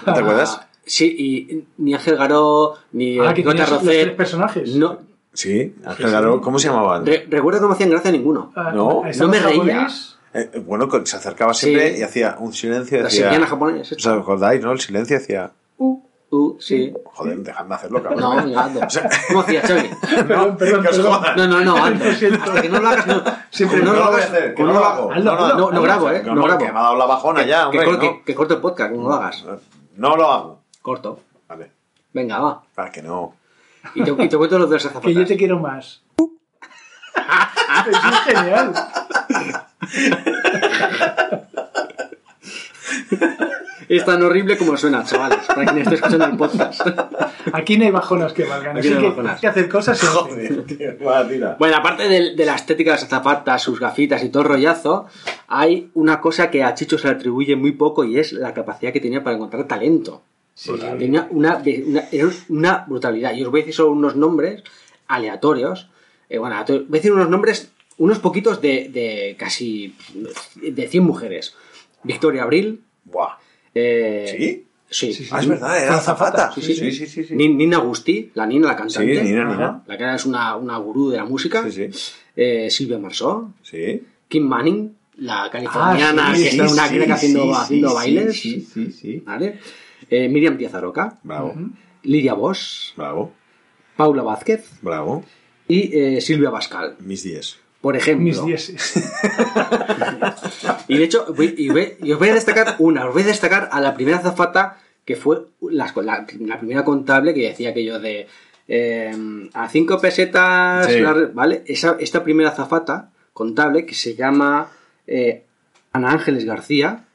¿Te acuerdas? Ah, [LAUGHS] Sí, y ni Ángel Garó, ni Ah, eh, que Gota tres personajes. No, Sí, Ángel Garo. ¿Cómo se llamaban? re- recuerdo que no me hacían gracia ninguno. Ah, No, no me reía. japonés. Eh, bueno, se acercaba siempre Sí. y hacía un silencio. La Decía, sevillana japonesa. ¿Os acordáis, no? El silencio hacía. Uh, Uh, sí. Joder, dejadme hacerlo, cabrón. No, mi gato. [LAUGHS] ¿Cómo hacía, Xavi? [LAUGHS] perdón, perdón, que os perdón. jodan. No, no, no, antes. Hasta que no lo hagas, no. Siempre no, no lo hagas, hacer, que no no lo hago. No, hazlo. No, no grabo, eh. No, No no, grabo. que me ha dado la bajona ya, Que, hombre. no. que- que corto el podcast, como no lo hagas. No lo hago. Corto. Vale, Venga, va. para que no. Y te, y te cuento los de las. Que yo te quiero más. Eso es genial. Es tan horrible como suena, chavales, para quien esté escuchando el podcast. Aquí no hay bajonas que valgan. Aquí Así no hay que bajonas. hay que hacer cosas y Joder, tío. Va, tira. Bueno, aparte de, de la estética de las azafatas, sus gafitas y todo el rollazo, hay una cosa que a Chicho se le atribuye muy poco y es la capacidad que tenía para encontrar talento. Tenía una, una, era una brutalidad. Y os voy a decir solo unos nombres. aleatorios. Eh, bueno, aleatorios. voy a decir unos nombres, unos poquitos de, de casi de 100 mujeres. Victoria Abril. Buah. eh, ¿Sí? Sí. Sí, sí. Ah, es verdad, era azafata. Sí, Sí, sí. sí, sí. sí. Ni- Nina Agustí, la Nina, la Sí, cantante. Nina, Ajá. Nina. La que ahora es una, una gurú de la música. Sí, sí. Eh, Silvia Marsó. Sí. Kim Manning, la californiana Ah, sí, que está una sí, crack haciendo, sí, haciendo sí, bailes. Sí, sí, sí. ¿Vale? Eh, Miriam Piazaroca. Bravo, Lidia Bosch. bravo, Paula Vázquez. bravo. Y eh, Silvia Pascal. Mis 10. Por ejemplo. Mis dieces. [LAUGHS] Y de hecho, voy- y, voy- y os voy a destacar una, os voy a destacar a la primera zafata que fue la, la- la primera contable que decía aquello de eh, a cinco pesetas, Sí. la- ¿vale? Esa, esta primera zafata contable que se llama eh, Ana Ángeles García,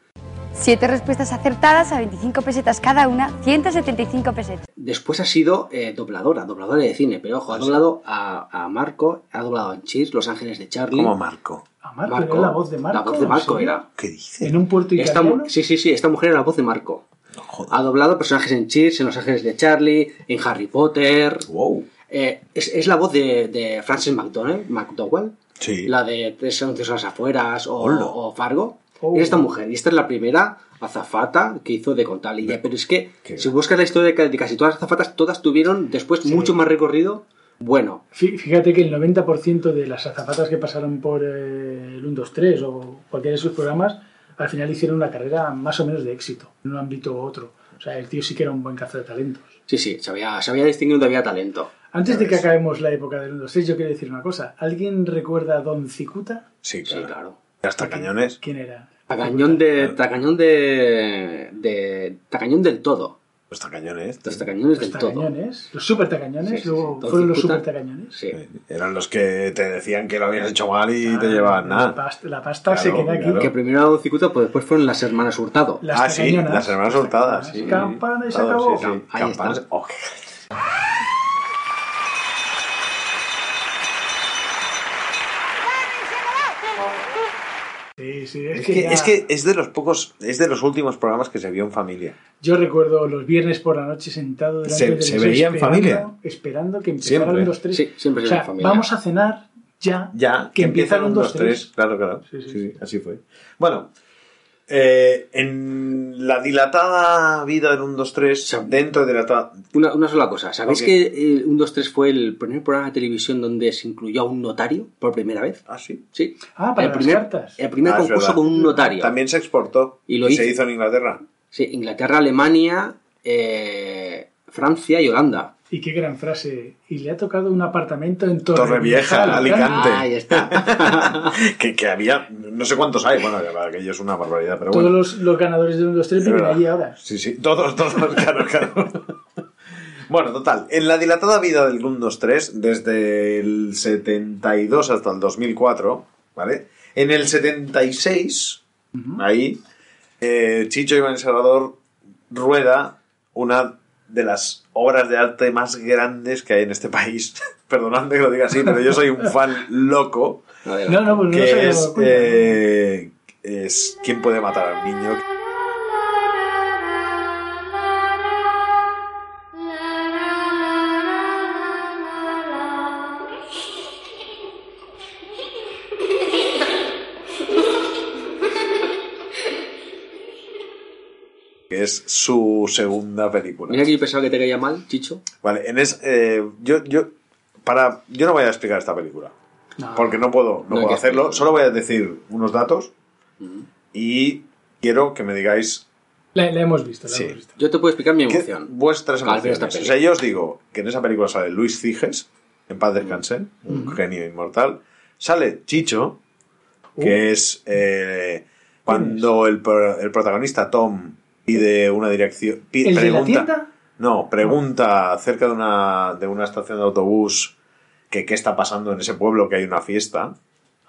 Siete respuestas acertadas a 25 pesetas cada una, 175 pesetas. después ha sido eh, dobladora, dobladora de cine, pero ojo, ha doblado a, a Marco, ha doblado en Cheers, Los Ángeles de Charlie. Como Marco. A Marco, era la voz de Marco. La voz de Marco era. ¿Qué dice? En un puerto Esta, italiano. mu- sí, sí, sí, esta mujer era la voz de Marco. Ha doblado personajes en Cheers, en Los Ángeles de Charlie, en Harry Potter. Wow. Eh, es, es la voz de, de Frances McDonald, McDowell, Sí. la de Tres anuncios a las afueras o Fargo. Oh. Es esta mujer, y esta es la primera azafata que hizo de contable. Y- Pero es que, Qué si buscas la historia de ca- de casi todas las azafatas, todas tuvieron después mucho más recorrido. Bueno, Fí- Fíjate que el 90% de las azafatas que pasaron por eh, el 1, 2, 3 o cualquiera de sus programas, al final hicieron una carrera más o menos de éxito, en un ámbito u otro. O sea, el tío sí que era un buen cazatalentos. sí, sí, se había, se había distinguido, había talento. Antes de que acabemos la época del 1, 2, 3, yo quiero decir una cosa. ¿Alguien recuerda a Don Cicuta? Sí, Sí, claro. Claro. Hasta cañones. ¿Quién era? Tacañón de. Tacañón de. de tacañón del todo. Los tacañones. Los tacañones Los del todo. tacañones, los super tacañones, Sí, sí, luego sí. Fueron los super tacañones. Sí. Eran los que te decían que lo habías hecho mal y te Ah, llevaban La nada. pasta, la pasta se queda aquí. claro. Que primero era Don Cicuta, pues después fueron las hermanas Hurtado. Las ah, sí, las hermanas Las hurtadas. Campana y se acabó. Sí, sí. Ahí Campanas. está. Oh, Sí, es, Es que, que, ya- es que es de los pocos, es de los últimos programas que se vio en familia. Yo recuerdo los viernes por la noche sentado delante Se- del se veía en familia. Esperando que empezara Siempre. un 2, 3. Sí, siempre o se veía sea, en familia. vamos a cenar ya, Ya, que empieza el 1, 2, 3. Claro, claro. Sí, sí, Sí, así fue. Bueno, eh, en la dilatada vida del 1, 2, 3, sea, dentro de la... Una, una sola cosa. ¿Sabéis que el 1, 2, 3 fue el primer programa de televisión donde se incluyó a un notario por primera vez? Ah, sí. Sí. Ah, para el las primer, cartas. El primer Ah, concurso con un notario. También se exportó. Y lo se hizo. hizo en Inglaterra. Sí, Inglaterra, Alemania, eh, Francia y Holanda. Y qué gran frase. Y le ha tocado un apartamento en Torrevieja, Torrevieja, Alicante. Ah, ahí está. [LAUGHS] que, que había, no sé cuántos hay, bueno, aquello es una barbaridad, pero Todos bueno. los, los ganadores del 1, 2, 3 Es viven allí ahora. Sí, sí, todos, todos, claro, claro. [LAUGHS] Bueno, total, en la dilatada vida del 1, 2, 3, desde el 72 hasta el 2004, ¿vale? En el 76, ahí, eh, Chicho Iván Salvador rueda una de las obras de arte más grandes que hay en este país. [LAUGHS] Perdonadme que lo diga así, pero yo soy un fan loco. No, no, pues no que había es, eh, es ¿Quién puede matar al niño? Es su segunda película. Mira que yo pensaba que te caía mal, Chicho. Vale, en es, eh, yo, yo, para, yo no voy a explicar esta película. No. Porque no puedo, no puedo hacerlo. Solo voy a decir unos datos y quiero que me digáis La, la hemos visto, la Sí. hemos visto. Yo te puedo explicar mi ¿Qué- emoción. vuestras emociones. O sea, yo os digo que en esa película sale Luis Ciges, en paz descanse, un genio inmortal. Sale Chicho, que es eh, cuando el protagonista Tom pide una dirección. pi- ¿El de la pregunta, tienda? No, pregunta acerca de una, de una estación de autobús que qué está pasando en ese pueblo que hay una fiesta.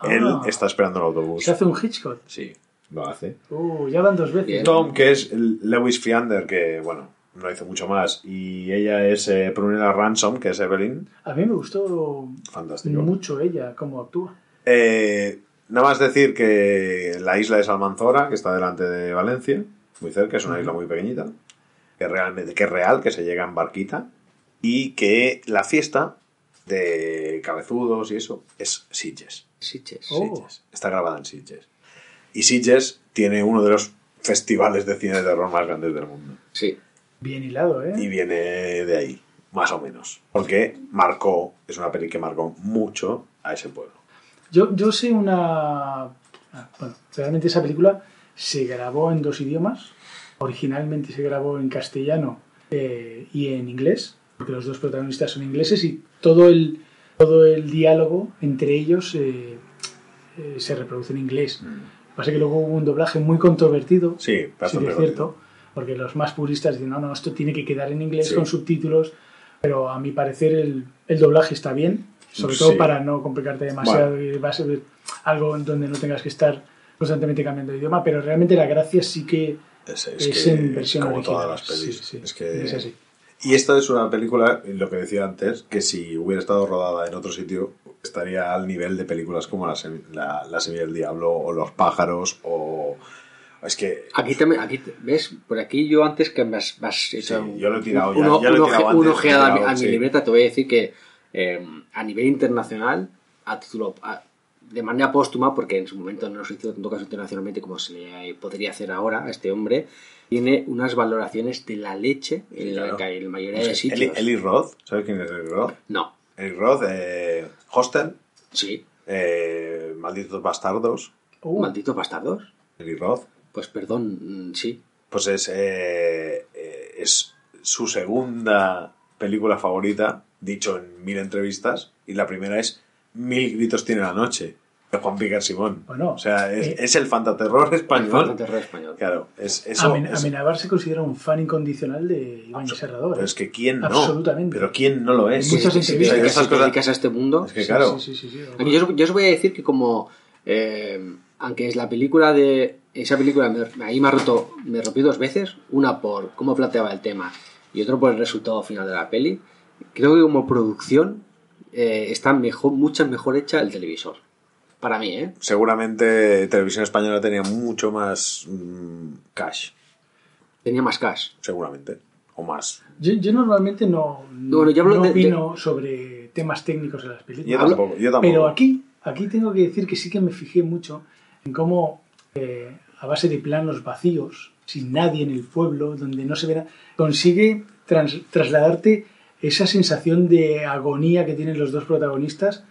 Él Ah. está esperando el autobús. Se hace un Hitchcock. Sí, lo hace. Uh, ya van dos veces. Tom, que es Lewis Fiander, que bueno, no hizo mucho más. Y ella es eh, Prunella Ransom, que es Evelyn. A mí me gustó Fantástico. mucho ella, cómo actúa. Eh, nada más decir que la isla es Almanzora, que está delante de Valencia, muy cerca, es una isla muy pequeñita, que, realmente, que es real, que se llega en barquita, y que la fiesta de cabezudos y eso, es Sitges. Sitges. Oh. Sitges. Está grabada en Sitges. Y Sitges tiene uno de los festivales de cine de terror más grandes del mundo. Sí. Bien hilado, ¿eh? Y viene de ahí, más o menos. Porque marcó, es una peli que marcó mucho a ese pueblo. Yo, yo sé una... ah, Bueno, realmente esa película se grabó en dos idiomas. Originalmente se grabó en castellano eh, y en inglés, porque los dos protagonistas son ingleses y todo el, todo el diálogo entre ellos eh, eh, se reproduce en inglés. Que pasa que luego hubo un doblaje muy controvertido, Sí, bastante es cierto, porque los más puristas dicen, no, no, esto tiene que quedar en inglés Sí. con subtítulos, pero a mi parecer el, el doblaje está bien, sobre Sí. todo para no complicarte demasiado Bueno. y va a ser algo en donde no tengas que estar constantemente cambiando de idioma, pero realmente la gracia sí que Es, es, es que, en versión como original. todas las pelis. Sí, sí, es que es así. Y esta es una película, lo que decía antes, que si hubiera estado rodada en otro sitio, estaría al nivel de películas como La, la, La Semilla del Diablo o Los Pájaros o... Es que... Aquí también, aquí, ¿ves? Por aquí yo antes que me has, me has hecho Sí, yo lo he tirado ya, uno- ya lo he uno- tirado una antes, ojeada a mi- tirado, a mi sí. libreta, te voy a decir que eh, a nivel internacional, a título, a- de manera póstuma, porque en su momento no se hizo tanto caso internacionalmente como se le podría hacer ahora a este hombre, tiene unas valoraciones de la leche en la, claro. en la mayoría de sitios. Eli, Eli Roth, ¿sabes quién es Eli Roth? No, Eli Roth, eh, Hostel, sí. eh, Malditos Bastardos, Uh, Malditos bastardos. Eli Roth, Pues perdón, mm, sí. pues es, eh, es su segunda película favorita, dicho en mil entrevistas, y la primera es Mil gritos tiene la noche, de Juan Picar Simón. Bueno, o sea, es, eh, es el fantaterror español. Falta terror español. Claro, es eso. Amen- es- Amenábar se considera un fan incondicional de Iván Serrador. pero ¿eh? es que quién no. Absolutamente. Pero quién no lo es. Muchas Sí, sí, sí, entrevistas. sí, dedicas a este mundo. Es que Sí, claro. sí, sí, sí, sí. Aquí yo, os- yo os voy a decir que como eh, aunque es la película de esa película me, ahí me ha roto me rompió dos veces una por cómo planteaba el tema y otro por el resultado final de la peli creo que como producción eh, está mejor mucho mejor hecha el televisor para mí eh Seguramente Televisión Española tenía mucho más mm, cash, tenía más cash seguramente. O más. Yo, yo normalmente no, no, Bueno, yo hablo no de- opino sobre temas técnicos en las películas. Yo tampoco, yo tampoco. Pero aquí, aquí tengo que decir que sí que me fijé mucho en cómo, eh, a base de planos vacíos, sin nadie en el pueblo, donde no se ve nada, consigue trans- trasladarte esa sensación de agonía que tienen los dos protagonistas,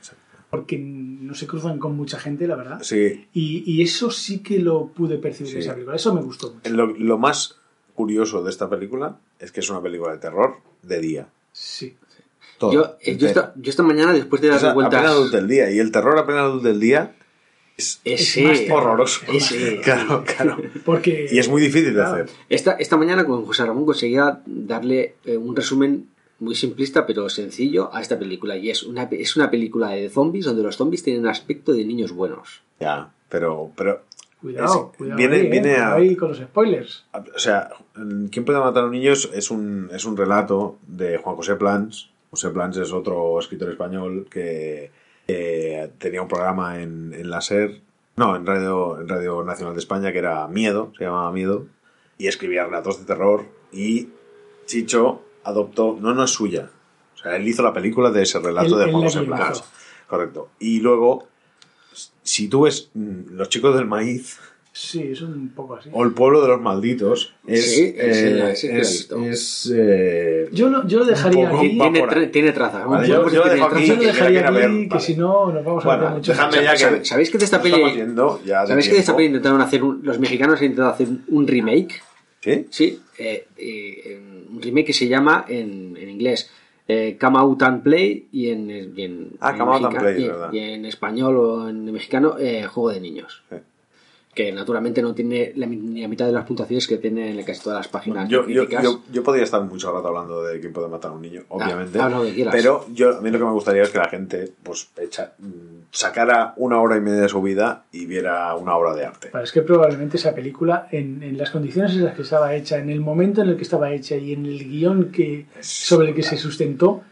porque no se cruzan con mucha gente, la verdad. Sí, Y, y eso sí que lo pude percibir en esa película. Eso me gustó mucho. lo, lo más curioso de esta película es que es una película de terror de día. Sí. Todo. yo, eh, yo, esta, yo esta mañana después de dar sea, a vueltas plena luz del día. Y el terror a plena luz del día es ese más horroroso. ese [LAUGHS] Claro, claro. Porque, Y es muy difícil de Claro. hacer. Esta, esta mañana con José Ramón conseguía darle eh, un resumen muy simplista pero sencillo a esta película y es una, es una película de zombies donde los zombies tienen aspecto de niños buenos. Ya, pero, pero Cuidado, Es- cuidado viene- ahí, ¿eh? viene Cuidado a- ahí con los spoilers. O sea, ¿Quién puede matar a un niño? Es un, es un relato de Juan José Plans. José Plans es otro escritor español que eh, tenía un programa en, en la SER, no, en Radio, en Radio Nacional de España, que era Miedo, se llamaba Miedo, y escribía relatos de terror. Y Chicho adoptó, no, no es suya. O sea, él hizo la película de ese relato de Juan guionizó. Plans. Correcto. Y luego, si tú ves mm, Los chicos del maíz, Sí, es un poco así. o El pueblo de los malditos es, Sí, eh, es, es, eh, Yo lo, yo lo dejaría aquí. Tiene, tra- tiene trazas. Vale, Un yo- poco yo tiene dejo aquí- trazas. Yo lo dejaría aquí, ver, que vale. si no nos vamos a Bueno, mucho. déjame ya que ¿Sabéis- ¿Sabéis que de esta peli, ¿sabéis que de esta peli intentaron hacer un, los mexicanos han intentado hacer un remake? ¿Sí? Sí, eh, eh, remake que se llama en, en inglés eh, Come Out and Play y en, y en- Ah, en Come Out and mexica- Play, y- verdad. y en español o en mexicano eh, Juego de Niños. Que naturalmente no tiene la, ni la mitad de las puntuaciones que tienen en casi todas las páginas Yo, yo, críticas. yo, yo podría estar mucho rato hablando de quién puede matar a un niño, obviamente. lo que quieras. pero yo, a mí lo que me gustaría es que la gente pues echa- mm, sacara una hora y media de su vida y viera una obra de arte. Pero es que probablemente esa película, en, en las condiciones en las que estaba hecha, en el momento en el que estaba hecha y en el guion que, sobre el que se sustentó,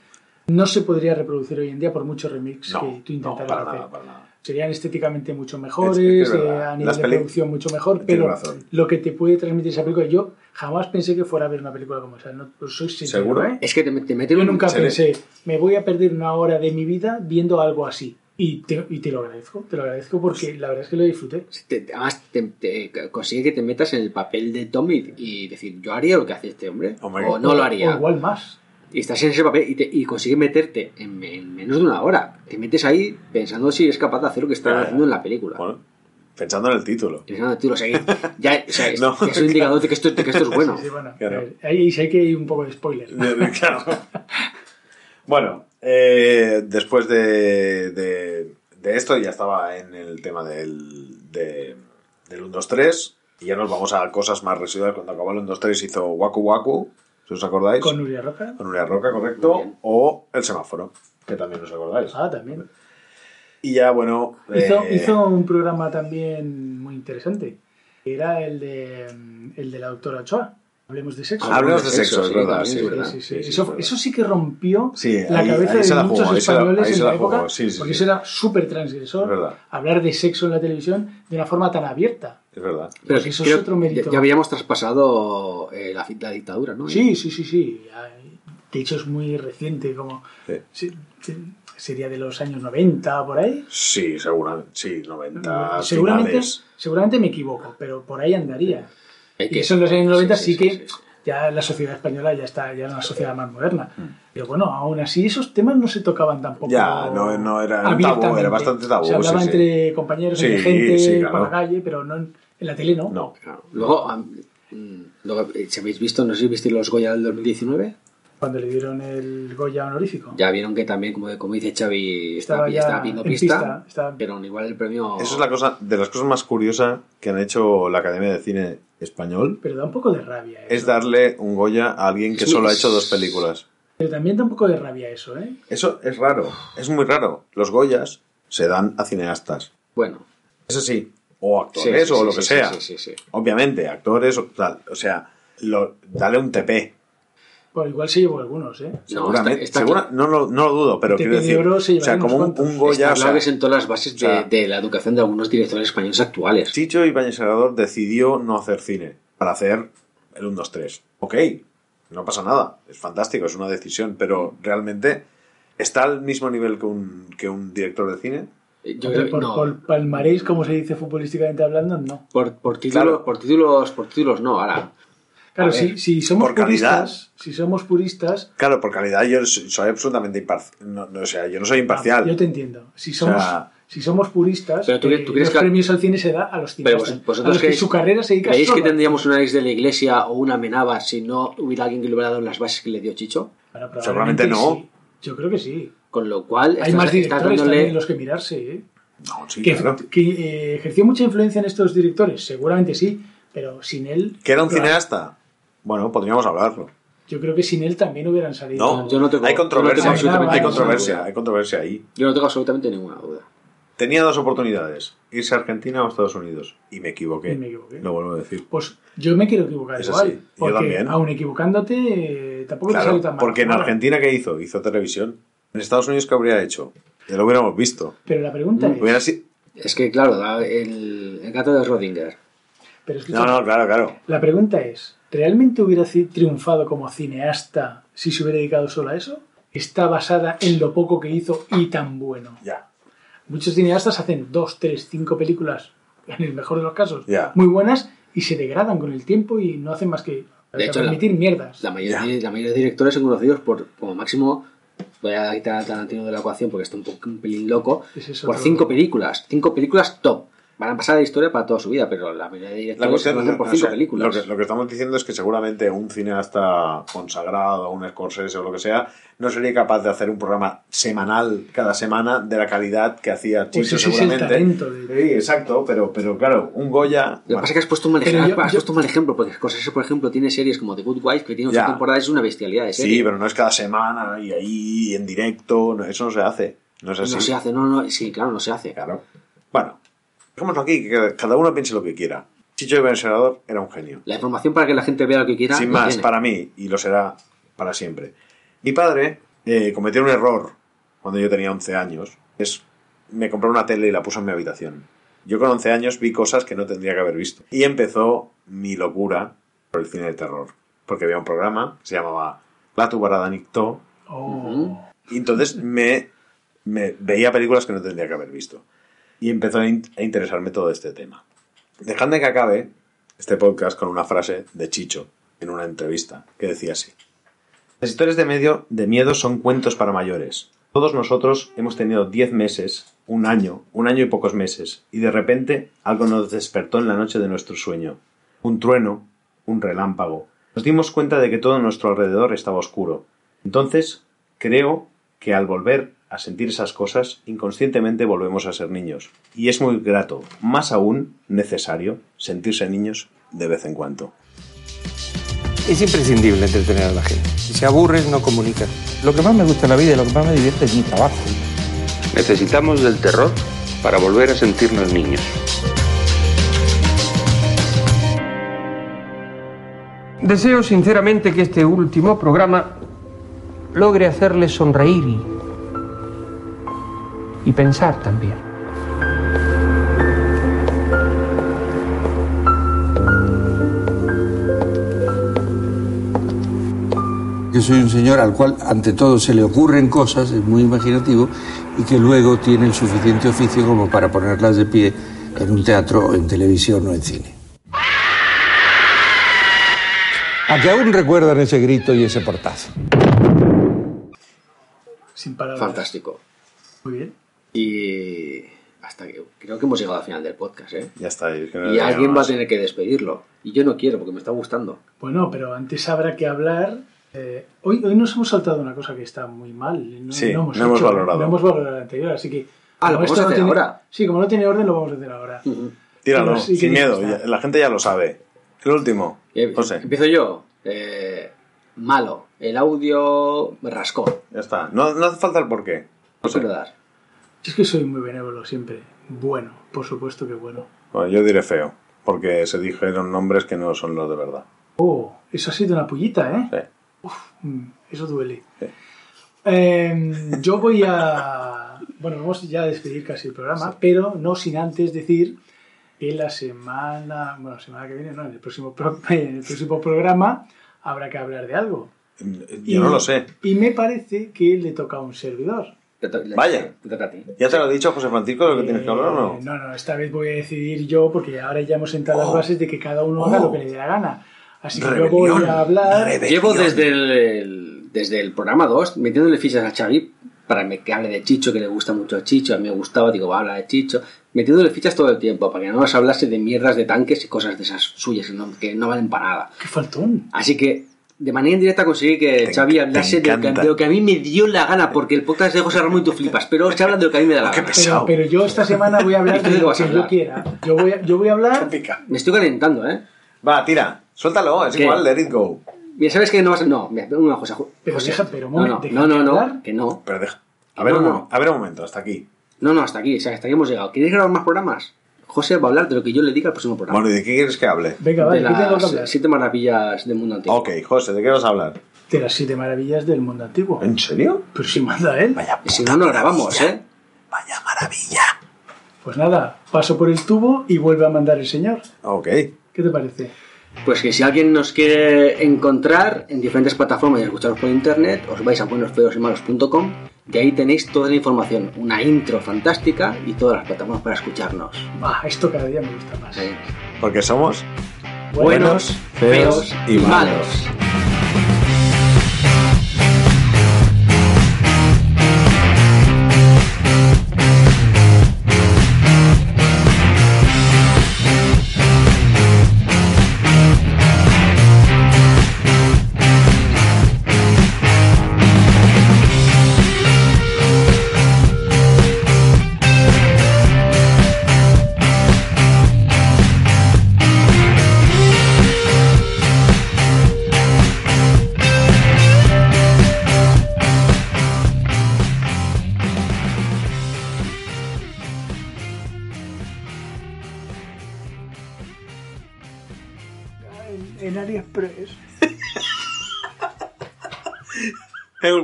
no se podría reproducir hoy en día por muchos remix No, que tú no, intentaras para hacer. nada, para nada. Serían estéticamente mucho mejores, Es- es verdad. eh, a nivel Las de peli- producción mucho mejor, Tienes pero razón. lo que te puede transmitir esa película, yo jamás pensé que fuera a ver una película como esa, no, pues soy sincero, ¿Seguro? ¿eh? Es que te, te meten Yo un- nunca pensé, me voy a perder una hora de mi vida viendo algo así. Y te, y te lo agradezco, te lo agradezco porque la verdad es que lo disfruté. te- además te, te- consigue que te metas en el papel de Tommy y decir, yo haría lo que hace este hombre, Hombre. o no lo O haría. igual más. Y estás en ese papel y, te, y consigue meterte en, en menos de una hora. Te metes ahí pensando si es capaz de hacer lo que está Ya, ya. haciendo en la película. Bueno, pensando en el título. Pensando, tío, o sea, que ya, o sea, [LAUGHS] es, No, es un indicador de que esto, de que esto es bueno. Sí, sí, bueno, Claro. ver, ahí hay que ir un poco de spoiler. Claro. [LAUGHS] Bueno, eh, después de, de, de esto ya estaba en el tema del, de, del 1, 2, 3 y ya nos vamos a cosas más residuales. Cuando acabó el 1, 2, 3 hizo Waku Waku, si os acordáis. Con Nuria Roca. Con Nuria Roca, correcto. O El Semáforo, que también os acordáis. Ah, también. Y ya, bueno... Hizo, eh, hizo un programa también muy interesante. Era el de, el de la doctora Ochoa. Hablemos de sexo. Hablemos de sexo, es verdad, eso, sí que rompió Sí, la ahí- cabeza ahí de la muchos jugó, ahí se la- españoles en la la época, jugó, sí, sí, porque sí. eso era súper transgresor, hablar de sexo en la televisión de una forma tan abierta. Es verdad. Pero Pues eso creo es otro mérito. Ya, ya habíamos traspasado eh, la, la dictadura, ¿no? Sí, sí, sí, sí. Hay- De hecho es muy reciente, como Sí. sí, sí, sería de los años 90 por ahí. Sí, seguramente. Sí, 90 seguramente, finales. seguramente me equivoco, pero por ahí andaría. Hay Y que- eso en los años 90 sí, sí, que sí, sí. ya la sociedad española ya está ya era una sociedad más moderna. Mm. Pero bueno, aún así esos temas no se tocaban tampoco. Ya, no- no era tabú, era bastante tabú, Se hablaba sí, sí. entre compañeros, Sí, entre gente, sí, claro. por la calle, pero no en, la tele no. No. Claro. Luego, mm, luego, eh, si habéis visto, no sé si visteis los Goya del 2019, Cuando le dieron el Goya honorífico. ya vieron que también, como, como dice Xavi, Estaba estaba, pidiendo en pista, pista, estaba- pero igual el premio... Eso es la cosa, de las cosas más curiosas que han hecho la Academia de Cine Español, Pero da un poco de rabia eso. es darle un Goya a alguien que Es solo muy- ha hecho dos películas. Pero también da un poco de rabia eso, ¿eh? Eso es raro, es muy raro. Los Goyas se dan a cineastas. Bueno, Eso sí, o actores sí, o sí, lo sí, que sí, sea. sí, sí, sí. Obviamente, actores o tal. O sea, lo- dale un TP. Pues igual se llevó algunos, ¿eh? No, Seguramente. está- está segura- no, lo, no lo dudo, pero quiero de decir. se o sea, como un, cuantos. un Goya. Está o sea, que sentó las bases o sea- de, de la educación de algunos directores españoles actuales. Chicho Ibáñez Salvador decidió no hacer cine para hacer el 1, 2, 3. Ok, no pasa nada, es fantástico, es una decisión, pero realmente está al mismo nivel que un, que un director de cine. Eh, Yo creo por, no. por palmarés, como se dice futbolísticamente hablando, no. Por, por, título- Claro. por títulos, por títulos no, ahora. Claro, si, si somos por calidad. puristas, si somos puristas, Claro, por calidad yo soy, absolutamente imparcial. No, no, o sea, yo no soy imparcial. yo te entiendo. Si somos, sea- si somos puristas, Pero tú- eh, tú crees los que- premios al cine se da a los Pero cineastas, vosotros a los que creéis- su carrera se dedica ¿Creéis que tendríamos una ex de la iglesia o una menaba si no hubiera alguien que le hubiera dado las bases que le dio Chicho? Bueno, Seguramente no. sí. Yo creo que sí. Con lo cual, Hay estás, más estás directores dándole- también en los que mirarse. ¿eh? No, sí, que, claro. que, eh, ejerció mucha influencia en estos directores, seguramente sí, pero sin él. ¿Que era un Claro, cineasta? Bueno, podríamos hablarlo. Yo creo que sin él también hubieran salido. No, yo no tengo- hay no controversia. tengo absolutamente hay controversia, duda. hay controversia ahí. Yo no tengo absolutamente ninguna duda. Tenía dos oportunidades, irse a Argentina o Estados Unidos. Y me equivoqué. Y me equivoqué. Lo vuelvo a decir. Pues yo me quiero equivocar Eso igual. sí, yo también. aun equivocándote, eh, tampoco te Claro, sale tan mal. porque en Argentina, ¿qué hizo? Hizo televisión. En Estados Unidos, ¿qué habría hecho? Ya lo hubiéramos visto. Pero la pregunta es. Hubiera sido... Es que, claro, el, el gato de Rodinger. Pero escucha, No, no, claro, claro. La pregunta es: ¿realmente hubiera triunfado como cineasta si se hubiera dedicado solo a eso? ¿Está basada en lo poco que hizo y tan bueno? Ya. Muchos cineastas hacen dos, tres, cinco películas, en el mejor de los casos, Ya. muy buenas y se degradan con el tiempo y no hacen más que De hecho, la- permitir mierdas. La mayoría, la mayoría de directores son conocidos por, como máximo, voy a quitar a Tarantino de la ecuación porque está un, poco, un pelín loco, es por cinco películas. Cinco películas top. Van a pasar a la historia para toda su vida, pero la mayoría de La directores se cuestión, conocen por cinco sea, películas. Lo que, lo que estamos diciendo es que seguramente un cineasta consagrado, un Scorsese o lo que sea, no sería capaz de hacer un programa semanal cada semana de la calidad que hacía Pues Chicho ese es el seguramente. de- Sí, exacto, pero, pero claro, un Goya... Lo que bueno, pasa es que has puesto un mal, ejemplo, yo- has yo- puesto un mal ejemplo, porque Scorsese, por ejemplo, tiene series como The Good Wife, que tiene ocho temporadas, es una bestialidad de serie. sí, pero no es cada semana y ahí en directo, no, eso no se hace. No es así. No se hace, no, no, sí, claro, no se hace. Claro. Bueno, dejémoslo aquí, que cada uno piense lo que quiera. Chicho de Senador era un genio. La información para que la gente vea lo que quiera. Sin la más, tiene. para mí, y lo será para siempre. Mi padre eh, cometió un error cuando yo tenía 11 años. Es me compró una tele y la puso en mi habitación. Yo con 11 años vi cosas que no tendría que haber visto. Y empezó mi locura por el cine de terror. Porque había un programa que se llamaba Platu Baradanicto. Oh. Y entonces me, me veía películas que no tendría que haber visto. Y empezó a, in- a interesarme todo este tema. Dejadme que acabe este podcast con una frase de Chicho en una entrevista que decía así. Las historias de, medio, de miedo son cuentos para mayores. Todos nosotros hemos tenido 10 meses, un año, un año y pocos meses, y de repente algo nos despertó en la noche de nuestro sueño. Un trueno, un relámpago. Nos dimos cuenta de que todo nuestro alrededor estaba oscuro. Entonces, creo que al volver a sentir esas cosas, inconscientemente volvemos a ser niños. Y es muy grato, más aún necesario, sentirse niños de vez en cuando. Es imprescindible entretener a la gente. Si se aburren, no comunican. Lo que más me gusta en la vida y lo que más me divierte es mi trabajo. Necesitamos del terror para volver a sentirnos niños. Deseo sinceramente que este último programa logre hacerles sonreír y, pensar también. Yo soy un señor al cual ante todo se le ocurren cosas, es muy imaginativo, y que luego tiene el suficiente oficio como para ponerlas de pie en un teatro, en televisión o en cine. A que aún recuerdan ese grito y ese portazo. Sin palabras. Fantástico. Muy bien. Y hasta que creo que hemos llegado al final del podcast, ¿eh? Ya está. es que no Y alguien va a tener que despedirlo. Y yo no quiero porque me está gustando. Bueno, pero antes habrá que hablar. eh, hoy, hoy nos hemos saltado una cosa que está muy mal. No, Sí, no hemos hecho- valorado. No hemos valorado la anterior, así que. Ah, ¿lo como vamos esto a no hacer tiene- ahora? Sí, como no tiene orden, lo vamos a hacer ahora. Tíralo, Pero sí que sin miedo, ya- la gente ya lo sabe. El último, Eh, José, Empiezo yo. Eh, malo. El audio me rascó. ya está. No, no hace falta el porqué. No quiero dar. Es que soy muy benévolo siempre. Bueno, por supuesto que bueno. Bueno, yo diré feo, porque se dijeron nombres que no son los de verdad. Oh, eso ha sido una pullita, ¿eh? Sí. Mm, Eso duele. Sí. Eh, [LAUGHS] yo voy a. Bueno, vamos ya a despedir casi el programa, pero no sin antes decir que la semana. Bueno, semana que viene, no, en el próximo, pro- [LAUGHS] en el próximo programa habrá que hablar de algo. Yo no lo sé. Y me parece que le toca a un servidor. Te Vaya. Te toca a ti. ¿Ya te lo he dicho, José Francisco, lo que tienes que hablar o no? Eh, No, no, esta vez voy a decidir yo porque ahora ya hemos sentado las Oh. bases de que cada uno haga Oh. lo que le dé la gana. Así que yo Rebelión. voy a hablar. Rebelión. Llevo desde el, el- desde el programa 2 metiéndole fichas a Xavi para me- que hable de Chicho, que le gusta mucho a Chicho, a mí me gustaba, digo, va a hablar de Chicho, metiéndole fichas todo el tiempo para que no nos hablase de mierdas de tanques y cosas de esas suyas que no, que no valen para nada. ¡Qué faltón! Así que de manera indirecta conseguí que Te- Xavi hablase de lo, que, encanta. de lo que a mí me dio la gana, porque el podcast de José Ramón y tú flipas, pero se habla de lo que a mí me da la Qué gana. pesado. Pero, pero yo esta semana voy a hablar [LAUGHS] ¿Y tú de lo yo quiera. Yo voy a, yo voy a hablar. Me estoy calentando, ¿eh? Va, tira, suéltalo, es ¿Qué? igual, let it go. Mira, ¿sabes que no vas a...? No, mira, una cosa. Pero José. deja- pero un no, momento, no, no, no, no, hablar. que no. Pero deja. A No, ver, un, no. mo- a ver un momento, hasta aquí. No, no, hasta aquí, o sea, hasta aquí hemos llegado. ¿Queréis grabar más programas? José va a hablar de lo que yo le diga al próximo programa. Bueno, ¿y de qué quieres que hable? Venga, vale, de ¿qué tengo que las siete maravillas del mundo antiguo. Ok, José, ¿de qué vas a hablar? De las siete maravillas del mundo antiguo. ¿En serio? Pero si manda él. Vaya Y si no, no grabamos, ¿eh? Vaya maravilla. Pues nada, paso por el tubo y vuelve a mandar el señor. Ok. ¿Qué te parece? Pues que si alguien nos quiere encontrar en diferentes plataformas y escucharos por internet, os vais a buenosfeosymalos.com y ahí tenéis toda la información, una intro fantástica y todas las plataformas para escucharnos. Ah, esto cada día me gusta más. Sí. Porque somos Buenos, feos y malos.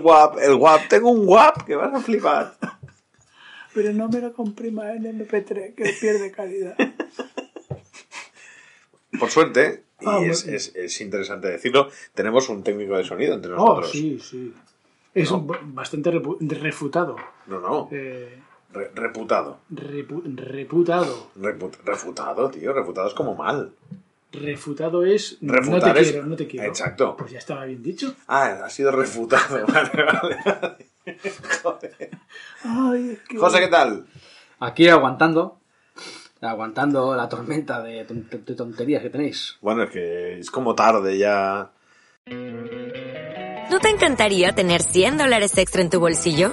El guap, el guap. Tengo un guap que vas a flipar. Pero no me lo comprima en MP3, que pierde calidad. Por suerte, y Ah, es, bueno. es- es interesante decirlo, tenemos un técnico de sonido entre Oh, nosotros. sí, sí. Es No. bastante refutado. No, no. Eh, Re- reputado. repu- reputado. Repu- refutado, tío. Refutado es como mal. Refutado es no Refutar te es- quiero, no te quiero. Exacto. Pues ya estaba bien dicho. Ah, ha sido refutado. [LAUGHS] Vale, vale. Joder. Ay, es que- José, ¿qué tal? Aquí aguantando. Aguantando la tormenta de, ton- de tonterías que tenéis. Bueno, es que es como tarde ya. ¿No te encantaría tener 100 dólares extra en tu bolsillo?